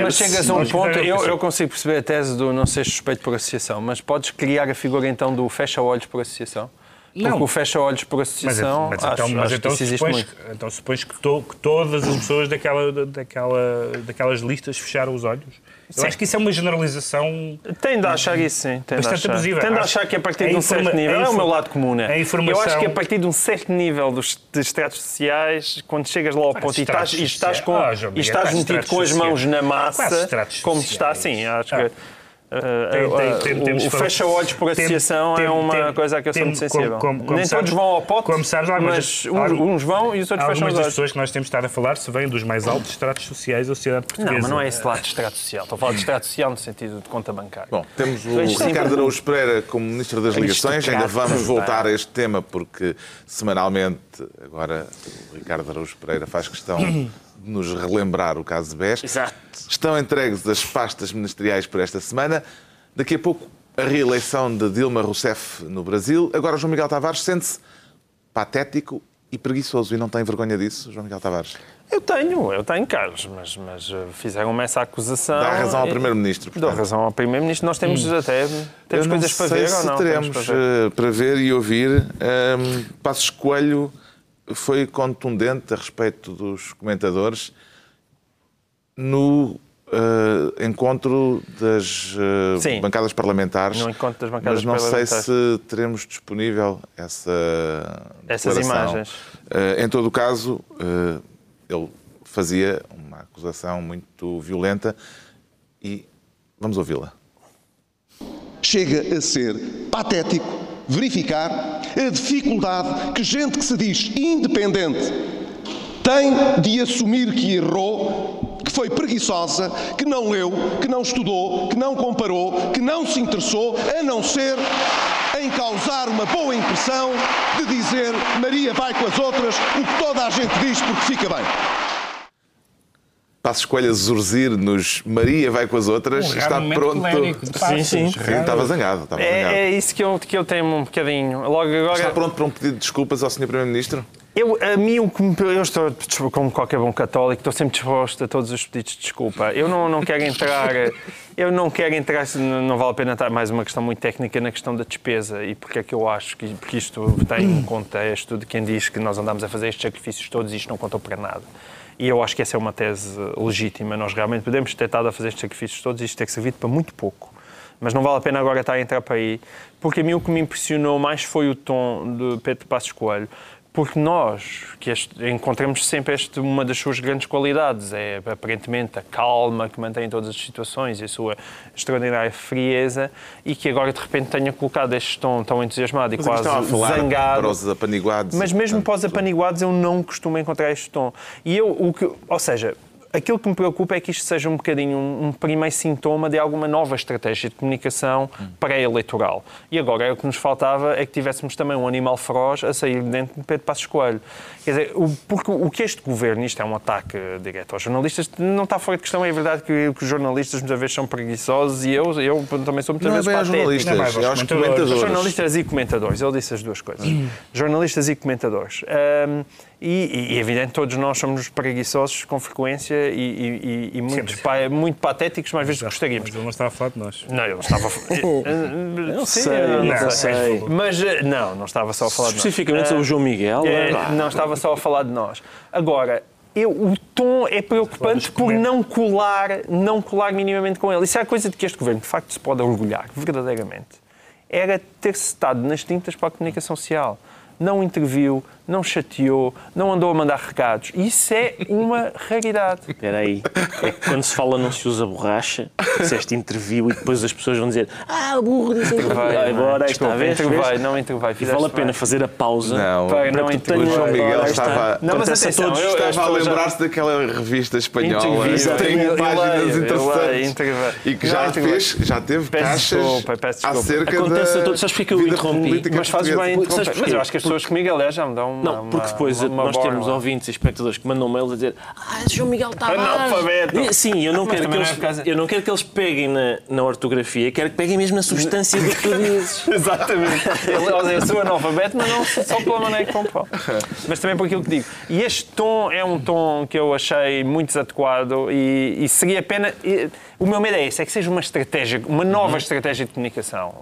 Speaker 3: Mas chegas a um ponto, eu, eu consigo perceber a tese do não ser suspeito por associação, mas podes criar a figura então do fecha-olhos por associação? Porque não. o fecha-olhos por associação. Mas, mas, acho, então, mas acho então, supões,
Speaker 2: que, então supões que, to, que, todas as pessoas daquela, daquela, daquelas listas fecharam os olhos? Eu sim. acho que isso é uma generalização.
Speaker 3: Tem de achar isso, sim. Tem bastante de achar. abusiva. Tem de achar que a partir de um certo nível. É o meu lado comum, né? Eu acho que a partir de um certo nível dos, estratos sociais, quando chegas lá ao ponto e estás, e estás, com, oh, e estás metido com as mãos na massa, como está, assim, acho que. Tem, tem, tem, o fecha-olhos por associação é uma coisa que eu sou muito sensível. Como, como, Nem sabes, todos vão ao pote, como sabes, mas uns, uns, vão e os outros fecham os olhos. Algumas
Speaker 2: das pessoas que nós temos estado a falar se vêm dos mais altos estratos sociais da sociedade portuguesa.
Speaker 3: Não, mas não é esse lado de estrato social. Estou a falar de estrato social no sentido de conta bancária.
Speaker 1: Bom, temos o Ricardo Araújo Pereira como Ministro das Ligações. Ainda vamos voltar a este tema porque semanalmente agora o Ricardo Araújo Pereira faz questão de nos relembrar o caso de BES.
Speaker 4: Exato.
Speaker 1: Estão entregues as pastas ministeriais por esta semana. Daqui a pouco, a reeleição de Dilma Rousseff no Brasil. Agora, João Miguel Tavares sente-se patético e preguiçoso e não tem vergonha disso, João Miguel Tavares?
Speaker 3: Eu tenho, eu tenho, Carlos, mas, mas eh, fizeram-me essa acusação.
Speaker 1: Dá razão ao Primeiro-Ministro.
Speaker 3: Dá razão ao Primeiro-Ministro. Nós temos hum. até temos coisas para ver ou não?
Speaker 1: teremos para ver. Eh, para ver. e ouvir. Um, Passos Coelho foi contundente a respeito dos comentadores no uh, encontro das uh, bancadas parlamentares.
Speaker 3: No encontro das bancadas
Speaker 1: mas não sei se teremos disponível essa
Speaker 3: essas imagens.
Speaker 1: Uh, em todo o caso, ele fazia uma acusação muito violenta e vamos ouvi-la.
Speaker 5: Chega a ser patético verificar a dificuldade que gente que se diz independente tem de assumir que errou, que foi preguiçosa, que não leu, que não estudou, que não comparou, que não se interessou, a não ser em causar uma boa impressão de dizer Maria vai com as outras, o que toda a gente diz porque fica bem.
Speaker 1: Passo escolha Zurzir nos Maria vai com as outras, um está pronto.
Speaker 3: Sim, sim.
Speaker 1: Estava zangado. Estava
Speaker 3: é,
Speaker 1: zangado.
Speaker 3: é isso que eu, que eu tenho um bocadinho. Logo agora...
Speaker 1: Está pronto para um pedido de desculpas ao Sr. Primeiro-Ministro?
Speaker 3: Eu, a mim, o que me, eu estou, como qualquer bom católico, estou sempre disposto a todos os pedidos de desculpa. Eu não, não quero entrar, eu não quero entrar, não vale a pena estar mais uma questão muito técnica na questão da despesa e porque é que eu acho que porque isto tem um contexto de quem diz que nós andamos a fazer estes sacrifícios todos e isto não contou para nada. E eu acho que essa é uma tese legítima. Nós realmente podemos ter estado a fazer estes sacrifícios todos e isto ter servido para muito pouco. Mas não vale a pena agora estar a entrar para aí, porque a mim o que me impressionou mais foi o tom de Pedro Passos Coelho porque nós, que este, encontramos sempre este, uma das suas grandes qualidades, é aparentemente a calma que mantém todas as situações e a sua extraordinária frieza, e que agora de repente tenha colocado este tom tão entusiasmado e Mas quase zangado.
Speaker 1: Para os apaniguados.
Speaker 3: Mas mesmo para os apaniguados eu não costumo encontrar este tom. E eu, o que, ou seja, aquilo que me preocupa é que isto seja um bocadinho um, um primeiro sintoma de alguma nova estratégia de comunicação hum. pré-eleitoral. E agora o que nos faltava é que tivéssemos também um animal feroz a sair dentro de Pedro Passos Coelho. Quer dizer, o, porque o que este governo, isto é um ataque direto aos jornalistas, não está fora de questão. É verdade que, que os jornalistas muitas vezes são preguiçosos e eu, eu também sou muitas
Speaker 1: não
Speaker 3: vezes
Speaker 1: é
Speaker 3: patético.
Speaker 1: jornalistas, não é aos comentadores.
Speaker 3: Jornalistas e comentadores, ele disse as duas coisas. Hum. Jornalistas e comentadores. Um, e, e, evidente, todos nós somos preguiçosos com frequência e, e, e muito, pa, muito patéticos, mais vezes gostaríamos.
Speaker 2: Mas ele não estava a falar de nós.
Speaker 3: Não, ele estava a falar. não sei, não, não sei. Mas eh, não, não estava só a falar de
Speaker 4: nós. Especificamente sobre o João Miguel?
Speaker 3: É, não, estava só a falar de nós. Agora, eu, o tom é preocupante por não colar, não colar minimamente com ele. Isso é a coisa de que este governo, de facto, se pode orgulhar, verdadeiramente. Era ter-se estado nas tintas para a comunicação social não interviu, não chateou, não andou a mandar recados. Isso é uma raridade.
Speaker 4: Espera aí. É que quando se fala não se usa borracha, disseste interviu e depois as pessoas vão dizer ah, burro, disse
Speaker 3: intervei. Agora, está a ver? Intervei, não intervei.
Speaker 4: Vale a pena fazer a pausa.
Speaker 1: Não,
Speaker 3: para não
Speaker 1: intervir. João Miguel estava,
Speaker 3: não, mas atenção,
Speaker 1: todos, eu, estava a lembrar-se daquela revista espanhola. Tem páginas interessantes. E que já fez, já teve caixas acerca da
Speaker 4: Acontece a todos. Sabes porque eu interrompi?
Speaker 3: Mas fazes bem Mas eu acho que as pessoas comigo, aliás, já me dão uma.
Speaker 4: Não, porque depois uma, uma nós temos ouvintes e espectadores que mandam mails a dizer Ah, João Miguel está
Speaker 3: Analfabeto.
Speaker 4: Sim, eu não, quero que eles, é eu não quero que eles peguem na, na ortografia, quero que peguem mesmo na substância do que tu dizes.
Speaker 3: Exatamente. Eu, eu sou analfabeto, mas não só pela maneira que como Mas também por aquilo que digo. E este tom é um tom que eu achei muito desadequado e, e seria pena. E, o meu medo é esse, é que seja uma estratégia, uma nova uhum. estratégia de comunicação.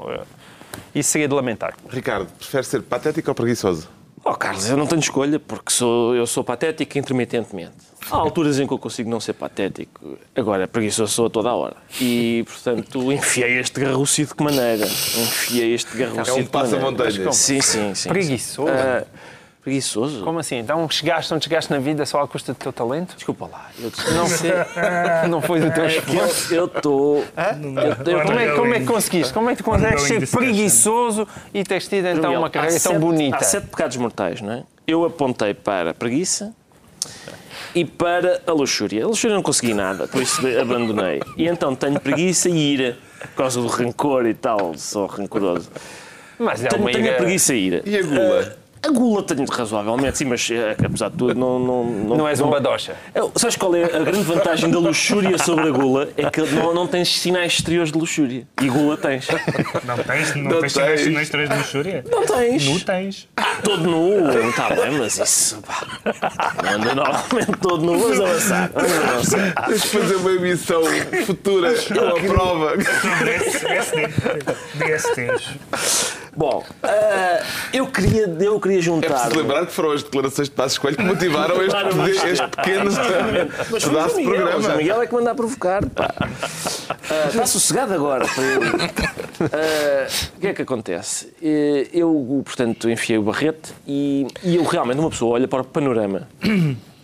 Speaker 3: Isso seria de lamentar.
Speaker 1: Ricardo, prefere ser patético ou preguiçoso?
Speaker 4: Oh, Carlos, eu não tenho escolha porque sou, eu sou patético intermitentemente. Há alturas em que eu consigo não ser patético. Agora, preguiçoso sou a toda a hora. E, portanto, enfiei este garrucio de que maneira? Enfiei este garrucio
Speaker 1: é um
Speaker 4: de que maneira?
Speaker 1: Sim,
Speaker 4: sim, sim.
Speaker 3: Preguiçoso? Uh,
Speaker 4: Preguiçoso?
Speaker 3: Como assim? Então chegaste, não chegaste na vida só à custa do teu talento?
Speaker 4: Desculpa lá. Eu
Speaker 3: não sei. não foi do teu é esforço?
Speaker 4: Eu estou.
Speaker 3: Como, é, como é que conseguiste? Como é que tu consegues ser preguiçoso e teres tido então uma carreira tão bonita?
Speaker 4: Há sete pecados mortais, não é? Eu apontei para a preguiça e para a luxúria. A luxúria não consegui nada, por isso abandonei. E então tenho preguiça e ira, por causa do rancor e tal, sou rancoroso. Mas é tenho, tenho a preguiça e ira.
Speaker 1: E a gula? Uh,
Speaker 4: a gula tenho razoavelmente, sim, mas eh, apesar de tudo, não. Não,
Speaker 3: não, não és um badocha.
Speaker 4: sabes qual é a grande vantagem da luxúria sobre a gula? É que não, não tens sinais exteriores de luxúria. E gula tens.
Speaker 2: Não tens? Não, não tens, tens sinais exteriores de luxúria?
Speaker 4: Não tens.
Speaker 2: Nu tens.
Speaker 4: Todo nu. Está bem, mas isso. Pá, anda normalmente todo nu. Vamos avançar. Vamos
Speaker 1: avançar. Tens de fazer uma emissão futura com a prova.
Speaker 2: DSTs.
Speaker 4: Bom, uh, eu, queria, eu queria juntar. É
Speaker 1: preciso lembrar que foram as declarações de Passos Coelho que motivaram este, este pequeno pedaço de programa.
Speaker 4: O Miguel é que manda a provocar. Pá. Uh, está sossegado agora para. Uh, o que é que acontece? Eu, portanto, enfiei o barrete e, e eu realmente, uma pessoa olha para o panorama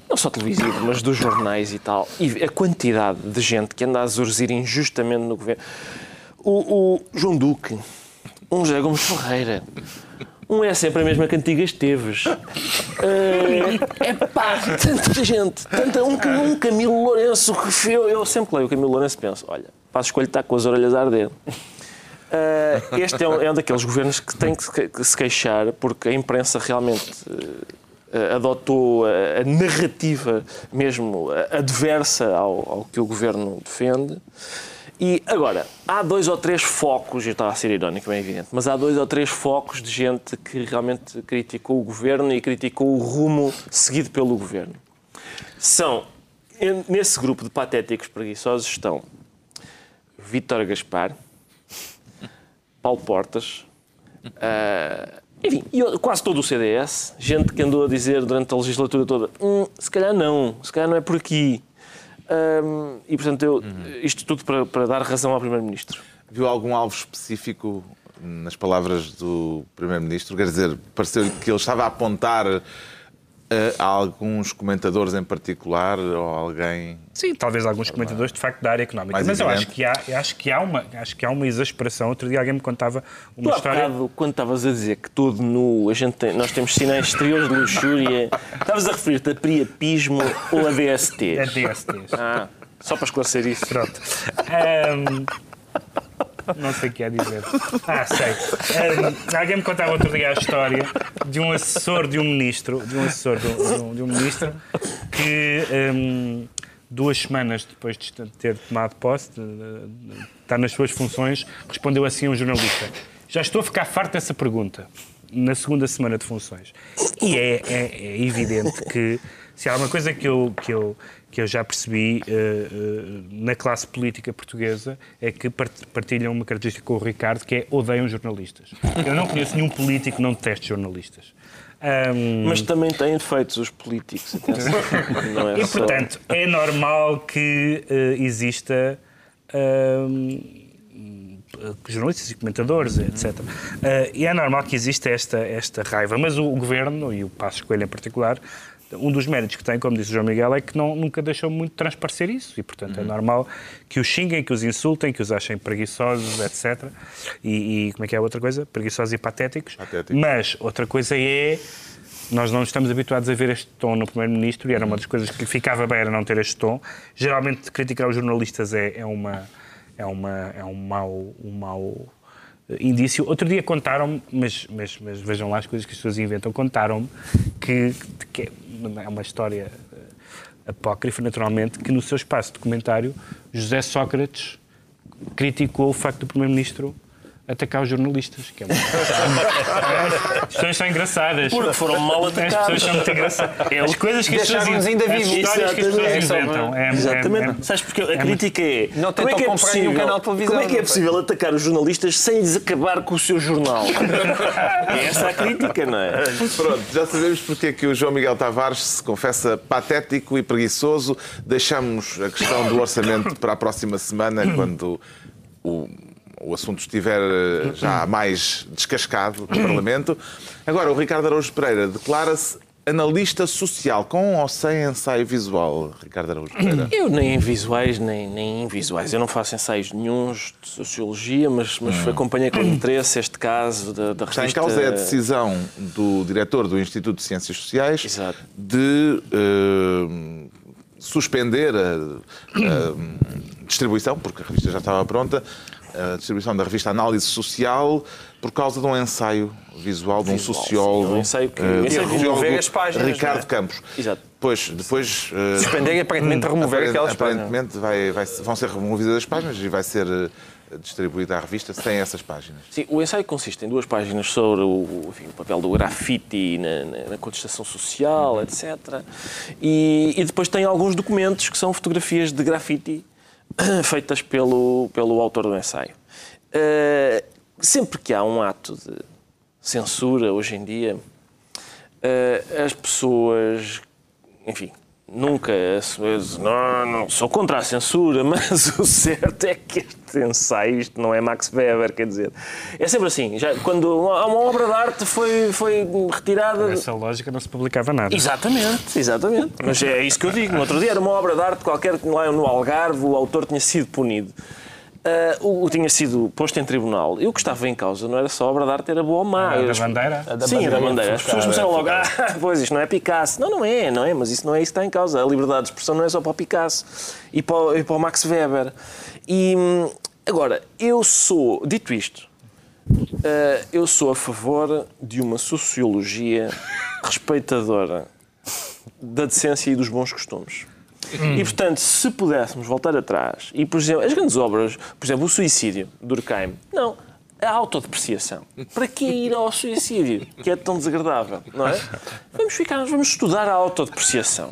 Speaker 4: não só televisivo, mas dos jornais e tal, e a quantidade de gente que anda a zurzir injustamente no governo. O, o João Duque, um José Gomes Ferreira. Um é sempre a mesma cantiga Esteves. Uh, é pá, tanta gente. Tanta, um, um Camilo Lourenço que eu, eu sempre leio o Camilo Lourenço e penso: olha, faço escolha está com as orelhas a arder. Uh, este é um, é um, daqueles governos que tem que, que se queixar porque a imprensa realmente uh, adotou a, a, narrativa mesmo adversa ao, ao que o governo defende. E agora, há dois ou três focos, eu estava a ser irónico, bem evidente, mas há dois ou três focos de gente que realmente criticou o governo e criticou o rumo seguido pelo governo. São, nesse grupo de patéticos preguiçosos estão Vítor Gaspar, Paulo Portas, uh, enfim, quase todo o CDS, gente que andou a dizer durante a legislatura toda, hum, se calhar não, se calhar não é por aqui. Um, e, portanto, eu, uhum. isto tudo para, para dar razão ao Primeiro-Ministro.
Speaker 1: Viu algum alvo específico nas palavras do Primeiro-Ministro? Quer dizer, pareceu que ele estava a apontar a alguns comentadores em particular ou alguém?
Speaker 2: Sim, talvez alguns comentadores de facto da área económica. Mais Mas eu acho que, há, acho, que há uma, acho que há uma exasperação. Outro dia alguém me contava uma
Speaker 4: tu,
Speaker 2: história.
Speaker 4: Bocado, quando estavas a dizer que todo nu, a gente tem, nós temos sinais exteriores de luxúria, estavas a referir-te a priapismo ou a DSTs?
Speaker 2: A DSTs.
Speaker 4: Ah, só para esclarecer isso.
Speaker 2: Pronto. Um... Não sei o que é dizer. Ah, sei. Um, alguém me contava outro dia a história de um assessor de um ministro, de um assessor de um, de um ministro, que um, duas semanas depois de ter tomado posse, de, de, de estar nas suas funções, respondeu assim a um jornalista: Já estou a ficar farto dessa pergunta na segunda semana de funções. E é, é, é evidente que se há uma coisa que eu, que eu, que eu já percebi uh, uh, na classe política portuguesa é que partilham uma característica com o Ricardo, que é odeiam jornalistas. Eu não conheço nenhum político que não deteste jornalistas.
Speaker 4: Um... Mas também têm defeitos os políticos.
Speaker 2: É e, só... portanto, é normal que uh, exista jornalistas e comentadores, etc. e é normal que exista esta, esta raiva. Mas o, o governo, e o Passo Coelho em particular, um dos méritos que tem, como disse o João Miguel, é que não, nunca deixou muito transparecer isso. E, portanto, é uhum. é normal que os xinguem, que os insultem, que os achem preguiçosos, etc. E, e como é que é a outra coisa? Preguiçosos e patéticos. Patético. Mas outra coisa é. Nós não estamos habituados a ver este tom no Primeiro-Ministro e era uma das coisas que ficava bem era não ter este tom. Geralmente, criticar os jornalistas é, é, uma, é, uma, é um mau. Um mau indício. Outro dia contaram-me, mas, mas, mas, vejam lá as coisas que as pessoas inventam, contaram-me que, que é uma história apócrifa, naturalmente, que no seu espaço documentário José Sócrates criticou o facto do Primeiro-Ministro atacar os jornalistas. Que é uma... as questões são engraçadas.
Speaker 4: Porque foram mal atacados.
Speaker 2: As pessoas são muito engraçadas. As coisas que as pessoas
Speaker 3: ainda
Speaker 2: vivos. As histórias que as pessoas
Speaker 4: é
Speaker 2: inventam.
Speaker 4: É, Exatamente. É, é, Sabes porque a crítica é.
Speaker 3: Não como é que é possível, um canal de televisão.
Speaker 4: Como é que é possível atacar os jornalistas sem lhes acabar com o seu jornal? é essa a crítica, não é?
Speaker 1: Pronto, já sabemos porque é que o João Miguel Tavares se confessa patético e preguiçoso. Deixamos a questão do orçamento para a próxima semana, quando o o assunto estiver eh, já mais descascado no Parlamento. Agora, o Ricardo Araújo Pereira declara-se analista social, com ou sem ensaio visual, Ricardo Araújo Pereira?
Speaker 4: Eu nem em visuais, nem, nem em visuais. Eu não faço ensaios nenhums de sociologia, mas, mas hum. acompanhei com interesse este caso da, da revista...
Speaker 1: Está em causa é a decisão do diretor do Instituto de Ciências Sociais Exato. de uh, suspender a, a distribuição, porque a revista já estava pronta, a distribuição da revista Análise Social por causa de um ensaio visual de um visual, sociólogo. Um
Speaker 4: ensaio que, uh, ensaio remover as páginas.
Speaker 1: Ricardo é? Campos.
Speaker 4: Exato.
Speaker 1: Pois, depois.
Speaker 3: Uh, Suspender e aparentemente remover aquelas
Speaker 1: aparentemente
Speaker 3: páginas.
Speaker 1: Vai, vai, vão ser removidas as páginas e vai ser uh, distribuída a revista sem essas páginas.
Speaker 4: Sim, o ensaio consiste em duas páginas sobre o, enfim, o papel do grafite na, na, contestação social, etc. E, e depois tem alguns documentos que são fotografias de grafite feitas pelo, pelo autor do ensaio. Uh, sempre que há um ato de censura, hoje em dia, uh, as pessoas, enfim, Nunca, não, não sou contra a censura, mas o certo é que este ensaio, isto não é Max Weber, quer dizer. É sempre assim, já, quando uma, uma obra de arte foi, foi retirada.
Speaker 2: Nessa lógica não se publicava nada.
Speaker 4: Exatamente, exatamente. Mas é isso que eu digo. No outro dia era uma obra de arte qualquer lá no Algarve, o autor tinha sido punido uh, o, tinha sido posto em tribunal. E o que estava em causa não era só a obra de arte, era boa ou má.
Speaker 2: A da bandeira?
Speaker 4: A da Sim, bandeira, da bandeira. As pessoas começaram logo, ah, pois isto não é Picasso. Não, não é, não é, mas isso não é isso que está em causa. A liberdade de expressão não é só para o Picasso e para o, e para o Max Weber. E agora, eu sou, dito isto, uh, eu sou a favor de uma sociologia respeitadora da decência e dos bons costumes. Hum. E, portanto, se pudéssemos voltar atrás, e, por exemplo, as grandes obras, por exemplo, o suicídio, Durkheim, não, a autodepreciação. Para que ir ao suicídio, que é tão desagradável, não é? Vamos ficar, vamos estudar a autodepreciação.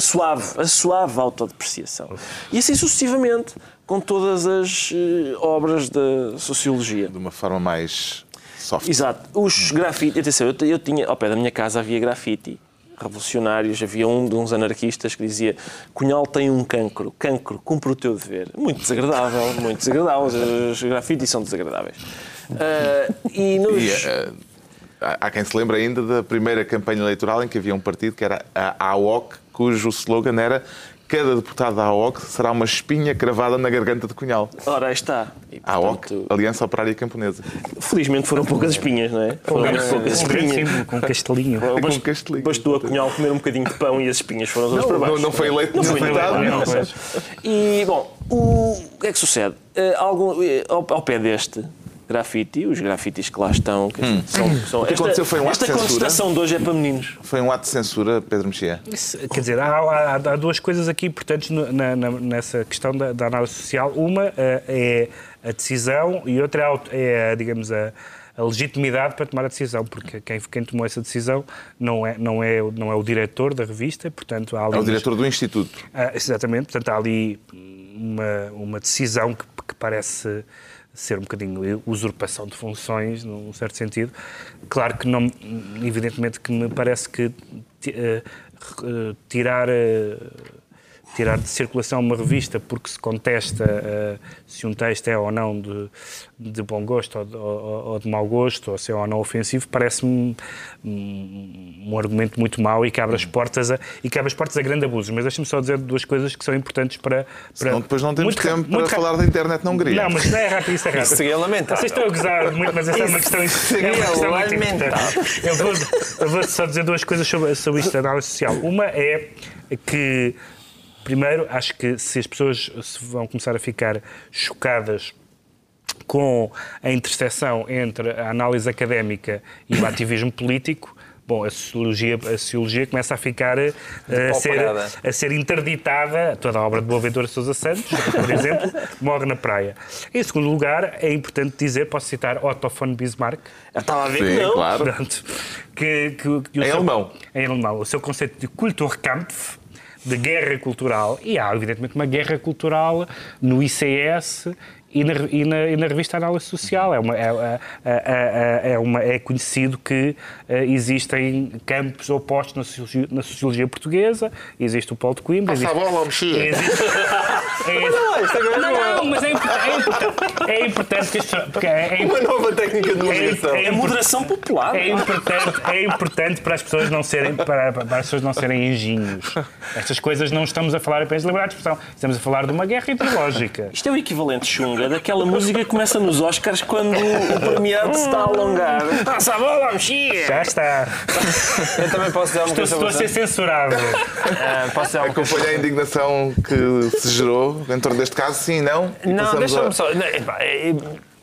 Speaker 4: Suave, a suave autodepreciação. E assim sucessivamente, com todas as uh, obras da sociologia.
Speaker 1: De uma forma mais soft.
Speaker 4: Exato. Os grafite, atenção, eu, eu tinha, ao pé da minha casa havia grafite revolucionários, havia um de uns anarquistas que dizia Cunhal tem um cancro, cancro, cumpre o teu dever. Muito desagradável, muito desagradável. Os grafites são desagradáveis. Uh,
Speaker 1: e nos... Uh, há quem se lembre ainda da primeira campanha eleitoral em que havia um partido que era a AOC, cujo slogan era cada deputado da AOC será uma espinha cravada na garganta de Cunhal.
Speaker 4: Ora, aí está.
Speaker 1: E, portanto, AOC, Aliança Operária Camponesa.
Speaker 4: Felizmente foram poucas espinhas, não é? Foram
Speaker 2: um, poucas espinhas. com castelinho.
Speaker 1: É, com castelinho.
Speaker 4: Bastou a Cunhal comer um bocadinho de pão e as espinhas foram todas para baixo.
Speaker 1: Não, não foi eleito não foi deputado. Não, não,
Speaker 4: e, bom, o que é que sucede? Uh, algum, uh, ao, ao pé deste, grafite, os grafites que lá estão. Que hum. são, são,
Speaker 1: o que esta, aconteceu foi um ato
Speaker 4: esta
Speaker 1: de censura.
Speaker 4: contestação de hoje é para meninos.
Speaker 1: Foi um ato de censura, Pedro Mexia?
Speaker 2: Quer dizer, há, há, há, duas coisas aqui importantes na, na, nessa questão da, da, análise social. Uma uh, é a decisão e outra é, é digamos, a, a legitimidade para tomar a decisão, porque quem, quem, tomou essa decisão não é, não, é, não é o diretor da revista, portanto há ali...
Speaker 1: É o diretor do Instituto.
Speaker 2: Ah, exatamente, portanto há ali uma, uma decisão que, que parece ser um bocadinho usurpação de funções, num certo sentido. Claro que não, evidentemente que me parece que uh, tirar uh, tirar de circulação uma revista porque se contesta uh, se um texto é ou não de, de bom gosto ou de, ou, ou de mau gosto, ou se é ou não ofensivo, parece-me um, um, argumento muito mau e que abre as portas a, e que abre as portas a grande abuso. Mas deixa-me só dizer duas coisas que são importantes para... para
Speaker 1: Senão depois não temos muito, tempo muito para falar da internet não grega.
Speaker 2: Não, mas não é rápido, isso é rápido. Isso
Speaker 3: seria lamentável.
Speaker 2: Vocês estão a gozar muito, mas essa é uma questão,
Speaker 3: é uma questão muito importante.
Speaker 2: Eu vou, eu vou só dizer duas coisas sobre, sobre isto da análise social. Uma é que Primeiro, acho que se as pessoas se vão começar a ficar chocadas com a interseção entre a análise académica e o ativismo político, Bom, a sociologia, a sociologia começa a ficar uh, a, ser, a ser interditada. Toda a obra de Boaventura Sousa Santos, por exemplo, morre na praia. Em segundo lugar, é importante dizer, posso citar Otto von Bismarck.
Speaker 4: Eu estava a ver Sim, que não.
Speaker 1: Claro. Pronto,
Speaker 2: que, que, que
Speaker 1: em seu, alemão.
Speaker 2: Em alemão. O seu conceito de Kulturkampf, de guerra cultural, e há evidentemente uma guerra cultural no ICS e na, e, na, e na, revista Análise Social. É, uma, é, é, é, é, uma, é conhecido que uh, existem campos opostos na sociologia, na sociologia, portuguesa. Existe o Paulo de Coimbra.
Speaker 1: Passa existe, a bola, mexia. Existe,
Speaker 2: é, não, não, mas é importante, é importante que isto, porque é,
Speaker 3: Uma nova técnica de moderação.
Speaker 4: É, moderação popular.
Speaker 2: É importante, é importante para as pessoas não serem, para, para as pessoas não serem engenhos. Estas coisas não estamos a falar apenas de liberdade de expressão. Estamos a falar de uma guerra ideológica.
Speaker 4: Isto é o equivalente chunga é daquela música que começa nos Oscars quando o premiado se está a alongar. Passa a bola, mexia!
Speaker 2: Já está.
Speaker 3: Eu também posso dizer uma
Speaker 2: coisa. Estou a ser censurado.
Speaker 1: Uh, posso dizer Acompanhei a indignação que se gerou em torno deste caso, sim, não?
Speaker 3: E não, deixa-me a... só. Não,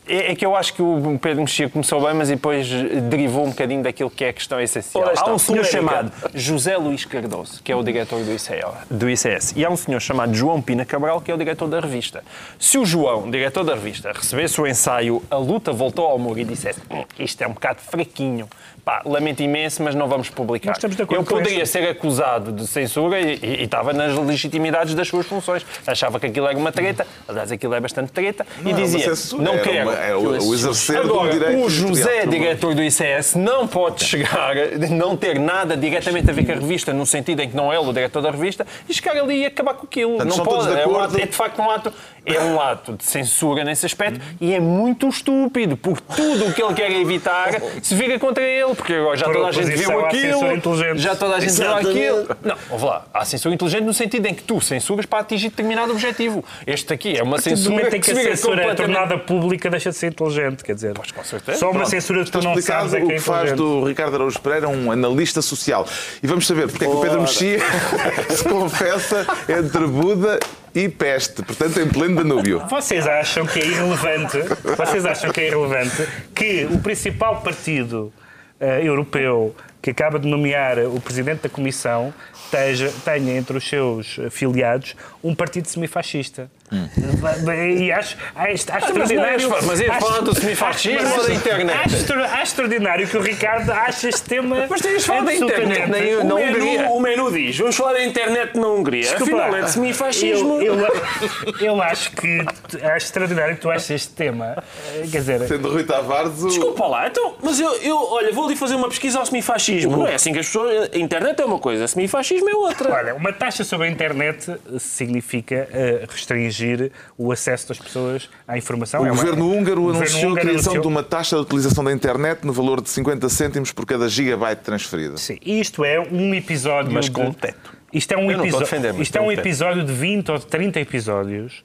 Speaker 3: é, é, que eu acho que o Pedro Mexia começou bem, mas depois derivou um bocadinho daquilo que é a questão essencial. Ora, há um senhor chamado José Luís Cardoso, que é o diretor do ICL, do ICS, e há um senhor chamado João Pina Cabral, que é o diretor da revista. Se o João, diretor da revista, recebesse o ensaio A Luta Voltou ao Muro e dissesse hum, isto é um bocado fraquinho, pá, lamento imenso, mas não vamos publicar. Eu poderia ser acusado de censura e, e, e, estava nas legitimidades das suas funções. Achava que aquilo era uma treta, aliás, aquilo é bastante treta, não, e dizia, não quero.
Speaker 1: É o, o exercer
Speaker 3: Agora,
Speaker 1: do direito
Speaker 3: o José, diretor do ICS, não pode chegar, não ter nada diretamente a ver com a revista, no sentido em que não é ele o diretor da revista, e chegar ali e acabar com aquilo. Portanto, não pode. De é, um ato, é de facto um ato, é um ato de censura nesse aspecto e é muito estúpido, porque tudo o que ele quer evitar se vira contra ele porque agora já toda a gente viu aquilo. Já toda a gente viu aquilo. Não, vamos lá. Há censura inteligente no sentido em que tu censuras para atingir determinado objetivo. Este aqui é uma censura
Speaker 2: que, que a censura é tornada pública deixa de ser inteligente, quer dizer.
Speaker 3: Pois, com certeza.
Speaker 2: Só uma Pronto. censura que tu não sabes é que é o
Speaker 1: que faz do Ricardo Araújo Pereira um analista social. E vamos saber porque é que o Pedro Mexia se confessa entre Buda e peste, portanto em pleno Danúbio.
Speaker 2: Vocês acham que é irrelevante, vocês acham que é irrelevante que o principal partido europeu que acaba de nomear o presidente da Comissão tenha entre os seus filiados um partido semifascista. Hum. E acho, acho, acho extraordinário.
Speaker 3: Mas, mas ia falar do semifascismo ou da internet?
Speaker 2: Acho, acho extraordinário que o Ricardo acha este tema.
Speaker 3: Mas tens falar da internet na,
Speaker 4: na o Hungria. o menu diz: vamos falar da internet na Hungria. Desculpa, Afinal, é de semifascismo.
Speaker 2: Eu, eu, eu, acho que acho extraordinário que tu achas este tema. Eh, quer dizer.
Speaker 1: Sendo Rui Tavares. O...
Speaker 4: Desculpa lá, então, mas eu, eu, olha, vou ali fazer uma pesquisa ao semifascismo. Não é assim que as pessoas. A internet é uma coisa, semifascismo é outra.
Speaker 2: Olha, uma taxa sobre a internet significa uh, restringir o acesso das pessoas à informação.
Speaker 1: O é governo uma... húngaro o anunciou a criação anunciou... de uma taxa de utilização da internet no valor de 50 cêntimos por cada gigabyte transferido.
Speaker 2: Sim, isto é um episódio.
Speaker 3: Mas com de... teto.
Speaker 2: Isto é um, defender, isto é um episódio de 20 ou de 30 episódios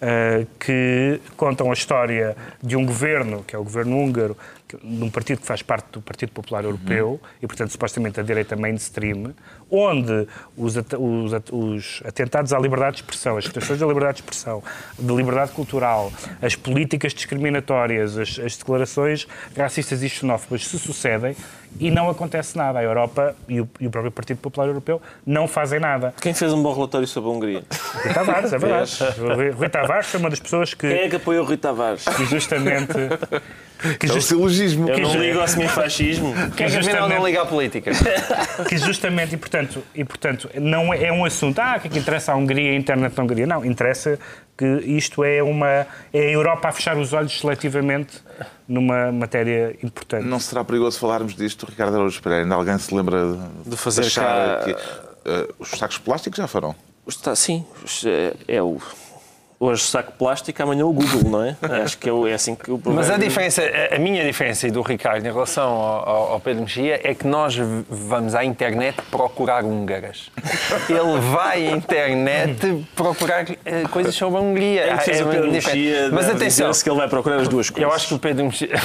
Speaker 2: uh, que contam a história de um governo, que é o governo húngaro, de um partido que faz parte do Partido Popular Europeu, uhum. e, portanto, supostamente a direita mainstream, onde os, os, os, atentados à liberdade de expressão, as questões da liberdade de expressão, de liberdade cultural, as políticas discriminatórias, as, as declarações racistas e xenófobas se sucedem e não acontece nada. A Europa e o, e o, próprio Partido Popular Europeu não fazem nada.
Speaker 4: Quem fez um bom relatório sobre a Hungria?
Speaker 2: Rui Tavares, é verdade. Rui, Rui Tavares foi uma das pessoas que...
Speaker 4: Quem é que apoiou Rui Tavares?
Speaker 2: Que justamente
Speaker 1: que é o silogismo.
Speaker 4: Eu não ligo ao semifascismo.
Speaker 3: Que é que justamente, não liga à política.
Speaker 2: Que justamente, e portanto, e, portanto não é, é um assunto, ah, o que é que interessa à Hungria, a internet da Hungria? Não, interessa que isto é uma é a Europa a fechar os olhos seletivamente numa matéria importante.
Speaker 1: Não será perigoso falarmos disto, Ricardo Araújo Pereira? Ainda alguém se lembra de fazer de cá... que uh, os sacos plásticos já foram?
Speaker 4: Sim, é, é o hoje saco plástico, amanhã o Google, não é? Acho que é, é assim que o
Speaker 3: problema... Mas a diferença, a minha diferença e do Ricardo em relação ao, ao, Pedro Mexia é que nós vamos à internet procurar húngaras. Ele vai à internet procurar uh, coisas sobre a Hungria.
Speaker 4: É que é, o Pedro Mexia Mas atenção, que ele vai procurar as duas coisas.
Speaker 3: Eu acho que o Pedro Mexia...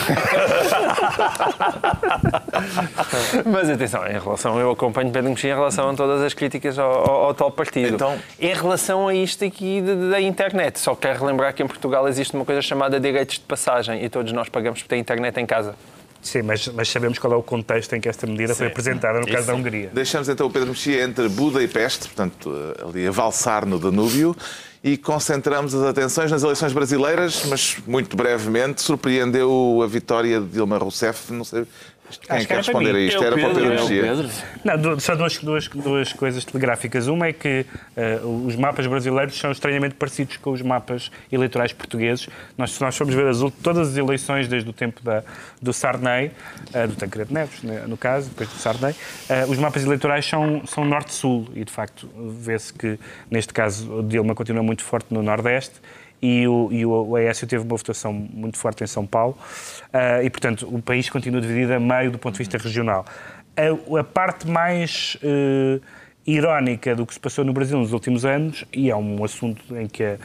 Speaker 3: Mas atenção, em relação, eu acompanho Pedro Mexia em relação a todas as críticas ao, ao, ao tal partido. Então... Em relação a isto aqui da internet, internet. Só quero relembrar que em Portugal existe uma coisa chamada direitos de passagem e todos nós pagamos por ter internet em casa.
Speaker 2: Sim, mas, mas, sabemos qual é o contexto em que esta medida Sim. foi apresentada no caso Isso. da Hungria.
Speaker 1: Deixamos então o Pedro Mexia entre Buda e Peste, portanto, ali a valsar no Danúbio, e concentramos as atenções nas eleições brasileiras, mas muito brevemente surpreendeu a vitória de Dilma Rousseff, não sei quem Acho quer responder a isto? Era para o Pedro Mexia.
Speaker 2: Não, só duas, duas, duas coisas telegráficas. Uma é que uh, os mapas brasileiros são estranhamente parecidos com os mapas eleitorais portugueses. Nós, se nós formos ver as, todas as eleições desde o tempo da, do Sarney, uh, do Tancredo Neves, né, no caso, depois do Sarney, uh, os mapas eleitorais são, são norte-sul e, de facto, vê-se que, neste caso, o Dilma continua muito forte no Nordeste e o, e o Aécio teve uma votação muito forte em São Paulo uh, e, portanto, o país continua dividido a meio do ponto de vista regional. A, a parte mais uh, irónica do que se passou no Brasil nos últimos anos, e é um assunto em que a,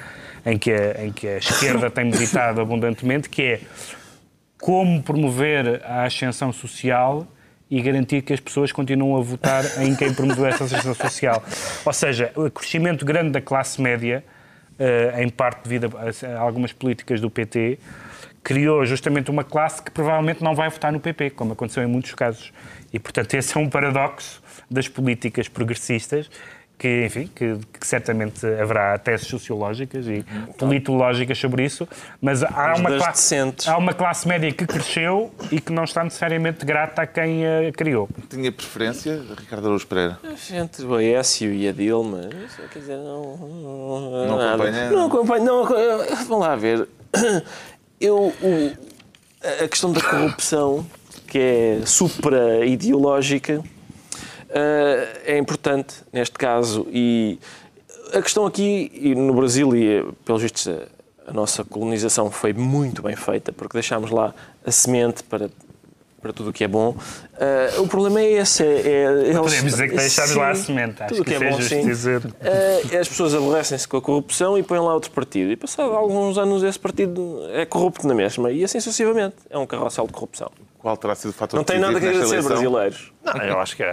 Speaker 2: em que a, em que a esquerda tem meditado abundantemente, que é como promover a ascensão social e garantir que as pessoas continuam a votar em quem promoveu essa ascensão social. Ou seja, o crescimento grande da classe média em parte devido a algumas políticas do PT, criou justamente uma classe que provavelmente não vai votar no PP, como aconteceu em muitos casos. E, portanto, esse é um paradoxo das políticas progressistas que, enfim, que, que, certamente haverá teses sociológicas e politológicas sobre isso, mas há uma, classe, há uma classe média que cresceu e que não está necessariamente grata a quem a criou.
Speaker 1: Tinha preferência, Ricardo Araújo Pereira?
Speaker 4: Entre o Aécio e a Dilma, quer dizer, não...
Speaker 1: Não, não acompanha?
Speaker 4: Não acompanha, não, vamos lá ver. Eu, o, a questão da corrupção, que é supra-ideológica, é importante neste caso. E a questão aqui, e no Brasil, e pelos vistos a, a nossa colonização foi muito bem feita, porque deixámos lá a semente para para tudo o que é bom. Uh, o problema é esse. É,
Speaker 2: é, Podemos dizer que deixámos lá a semente. Acho tudo que, que é bom, sim. Dizer.
Speaker 4: Uh, as pessoas aborrecem-se com a corrupção e põem lá outro partido. E passado alguns anos esse partido é corrupto na mesma. E assim sucessivamente. É um carrossel de corrupção.
Speaker 1: Qual terá sido o fator
Speaker 4: Não tem nada a agradecer, brasileiros.
Speaker 3: Não, eu acho que uh,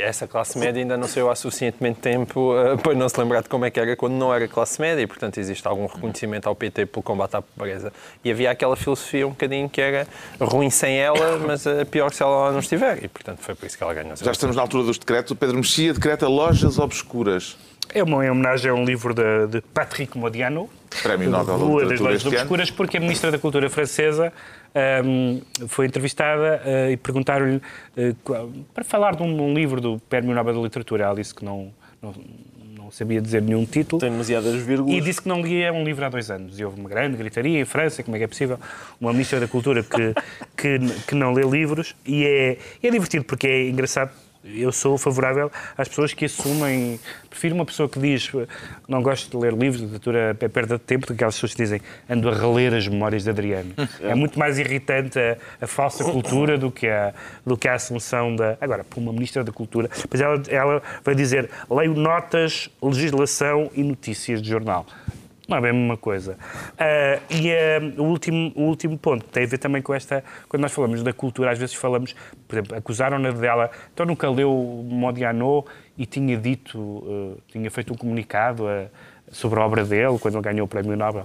Speaker 3: essa classe média ainda não saiu há suficientemente tempo uh, para não se lembrar de como é que era quando não era classe média e, portanto, existe algum reconhecimento ao PT pelo combate à pobreza. E havia aquela filosofia um bocadinho que era ruim sem ela, mas pior se ela não estiver. E, portanto, foi por isso que ela ganhou.
Speaker 1: Já estamos na altura dos decretos. O Pedro Mexia decreta lojas obscuras.
Speaker 2: É uma homenagem a um livro de, de Patrick Modiano,
Speaker 1: Prémio Nobel
Speaker 2: Rua das Lojas Obscuras, porque a Ministra da Cultura francesa foi entrevistada uh, e perguntaram-lhe uh, para falar de um, livro do Prémio Nobel da Literatura. Ela disse que não, não, não sabia dizer nenhum título.
Speaker 4: Tem demasiadas vírgulas.
Speaker 2: E disse que não lia um livro há dois anos. E houve uma grande gritaria em França, como é que é possível uma Ministra da Cultura que, que, que não lê livros. E é, é divertido porque é engraçado eu sou favorável às pessoas que assumem. Prefiro uma pessoa que diz não gosto de ler livros, literatura é perda de tempo, do que aquelas pessoas que dizem ando a reler as memórias de Adriano. É muito mais irritante a, a falsa cultura do que a, do que a assunção da. Agora, por uma ministra da Cultura, pois ela, ela vai dizer leio notas, legislação e notícias de jornal. Não é bem a mesma coisa. Uh, e uh, o, último, o último ponto tem a ver também com esta. Quando nós falamos da cultura, às vezes falamos, por exemplo, acusaram-na dela, então nunca leu Modiano e tinha dito, uh, tinha feito um comunicado a sobre a obra dele, quando ele ganhou o Prémio Nobel.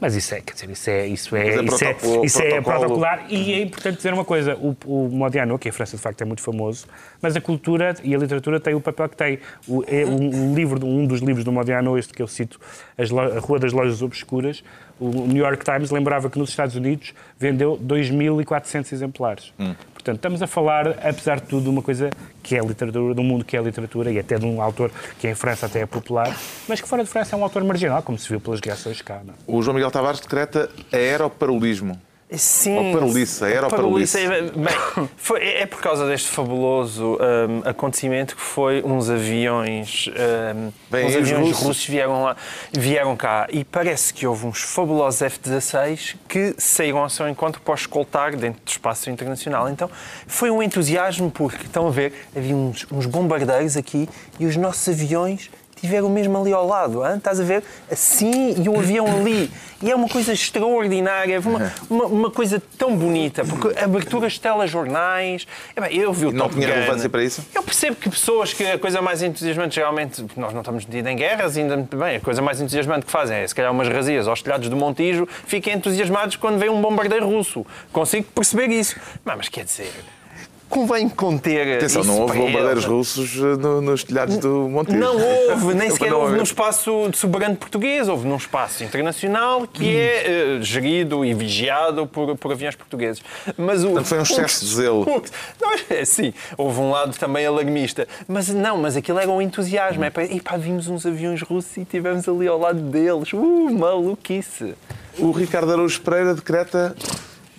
Speaker 2: Mas isso é, quer dizer, isso é, isso é, é, isso é, isso é protocolar e é importante dizer uma coisa, o, o Modiano, que em França de facto é muito famoso, mas a cultura e a literatura têm o papel que têm. O, é, um, livro, um dos livros do Modiano, este que eu cito, A Rua das Lojas Obscuras, o New York Times lembrava que nos Estados Unidos vendeu 2.400 exemplares. Hum. Portanto, estamos a falar, apesar de tudo, de uma coisa que é literatura, de um mundo que é literatura e até de um autor que em França até é popular, mas que fora de França é um autor marginal, como se viu pelas reações cá. Não? É?
Speaker 1: O João Miguel Tavares decreta aeroparolismo.
Speaker 3: Sim.
Speaker 1: Ou parolice, era o parolice.
Speaker 3: Bem, foi, é por causa deste fabuloso um, acontecimento que foi uns aviões, um, Bem, uns aviões russos. russos vieram, lá, vieram cá e parece que houve uns fabulosos F-16 que saíram ao seu encontro para escoltar dentro do espaço internacional. Então foi um entusiasmo porque, estão a ver, havia uns, uns bombardeiros aqui e os nossos aviões tiveram mesmo ali ao lado. Hein? Estás a ver? Assim e o avião ali. E é uma coisa extraordinária, uma, uma, uma coisa tão bonita, porque aberturas de telejornais. Eu vi o
Speaker 1: não tinha relevância para isso?
Speaker 3: Eu percebo que pessoas que a coisa mais entusiasmante, geralmente, nós não estamos metidos em guerras, ainda bem, a coisa mais entusiasmante que fazem é se calhar umas razias aos telhados do Montijo, fiquem entusiasmados quando vem um bombardeiro russo. Consigo perceber isso. Mas, mas quer dizer convém conter.
Speaker 1: Atenção, não houve bombardeiros russos eh, no, nos telhados do Montijo.
Speaker 3: Não houve, nem sequer houve num espaço de soberano português, houve num espaço internacional que hum. é uh, gerido e vigiado por, por aviões portugueses.
Speaker 1: Mas o, Portanto, foi um excesso de zelo. O,
Speaker 3: não, é, sim, houve um lado também alarmista. Mas não, mas aquilo era um entusiasmo. Hum. É para, e pá, vimos uns aviões russos e estivemos ali ao lado deles. Uh, maluquice.
Speaker 1: O Ricardo Araújo Pereira decreta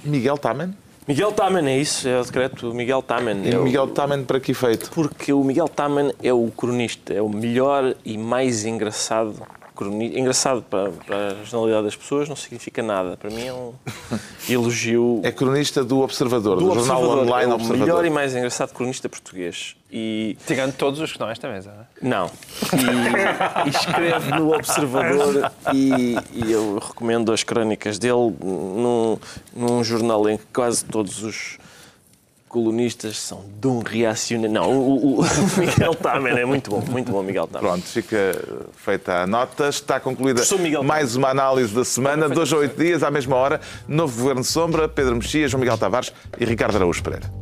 Speaker 1: Miguel Tamen?
Speaker 4: Miguel Taman, é isso, é o decreto Miguel Taman.
Speaker 1: E
Speaker 4: é
Speaker 1: o Miguel Taman para que efeito?
Speaker 4: Porque o Miguel Taman é o cronista, é o melhor e mais engraçado cronista. Engraçado para, para a generalidade das pessoas não significa nada. Para mim é um elogio.
Speaker 1: É cronista do Observador, do, do jornal online
Speaker 4: é
Speaker 1: Observador.
Speaker 4: o melhor e mais engraçado cronista português.
Speaker 3: E... Tirando todos os que estão nesta mesa,
Speaker 4: não é? Não. E, e escreve no Observador e, e, eu recomendo as crónicas dele num, num jornal em que quase todos os colunistas são de um reacionário. Não, o, o, Miguel Tamer é muito bom, muito bom, Miguel Tamer.
Speaker 1: Pronto, fica feita a nota. Está concluída mais uma análise da semana. Dois a oito dias, à mesma hora, novo Governo Sombra, Pedro Mexias, João Miguel Tavares e Ricardo Araújo Pereira.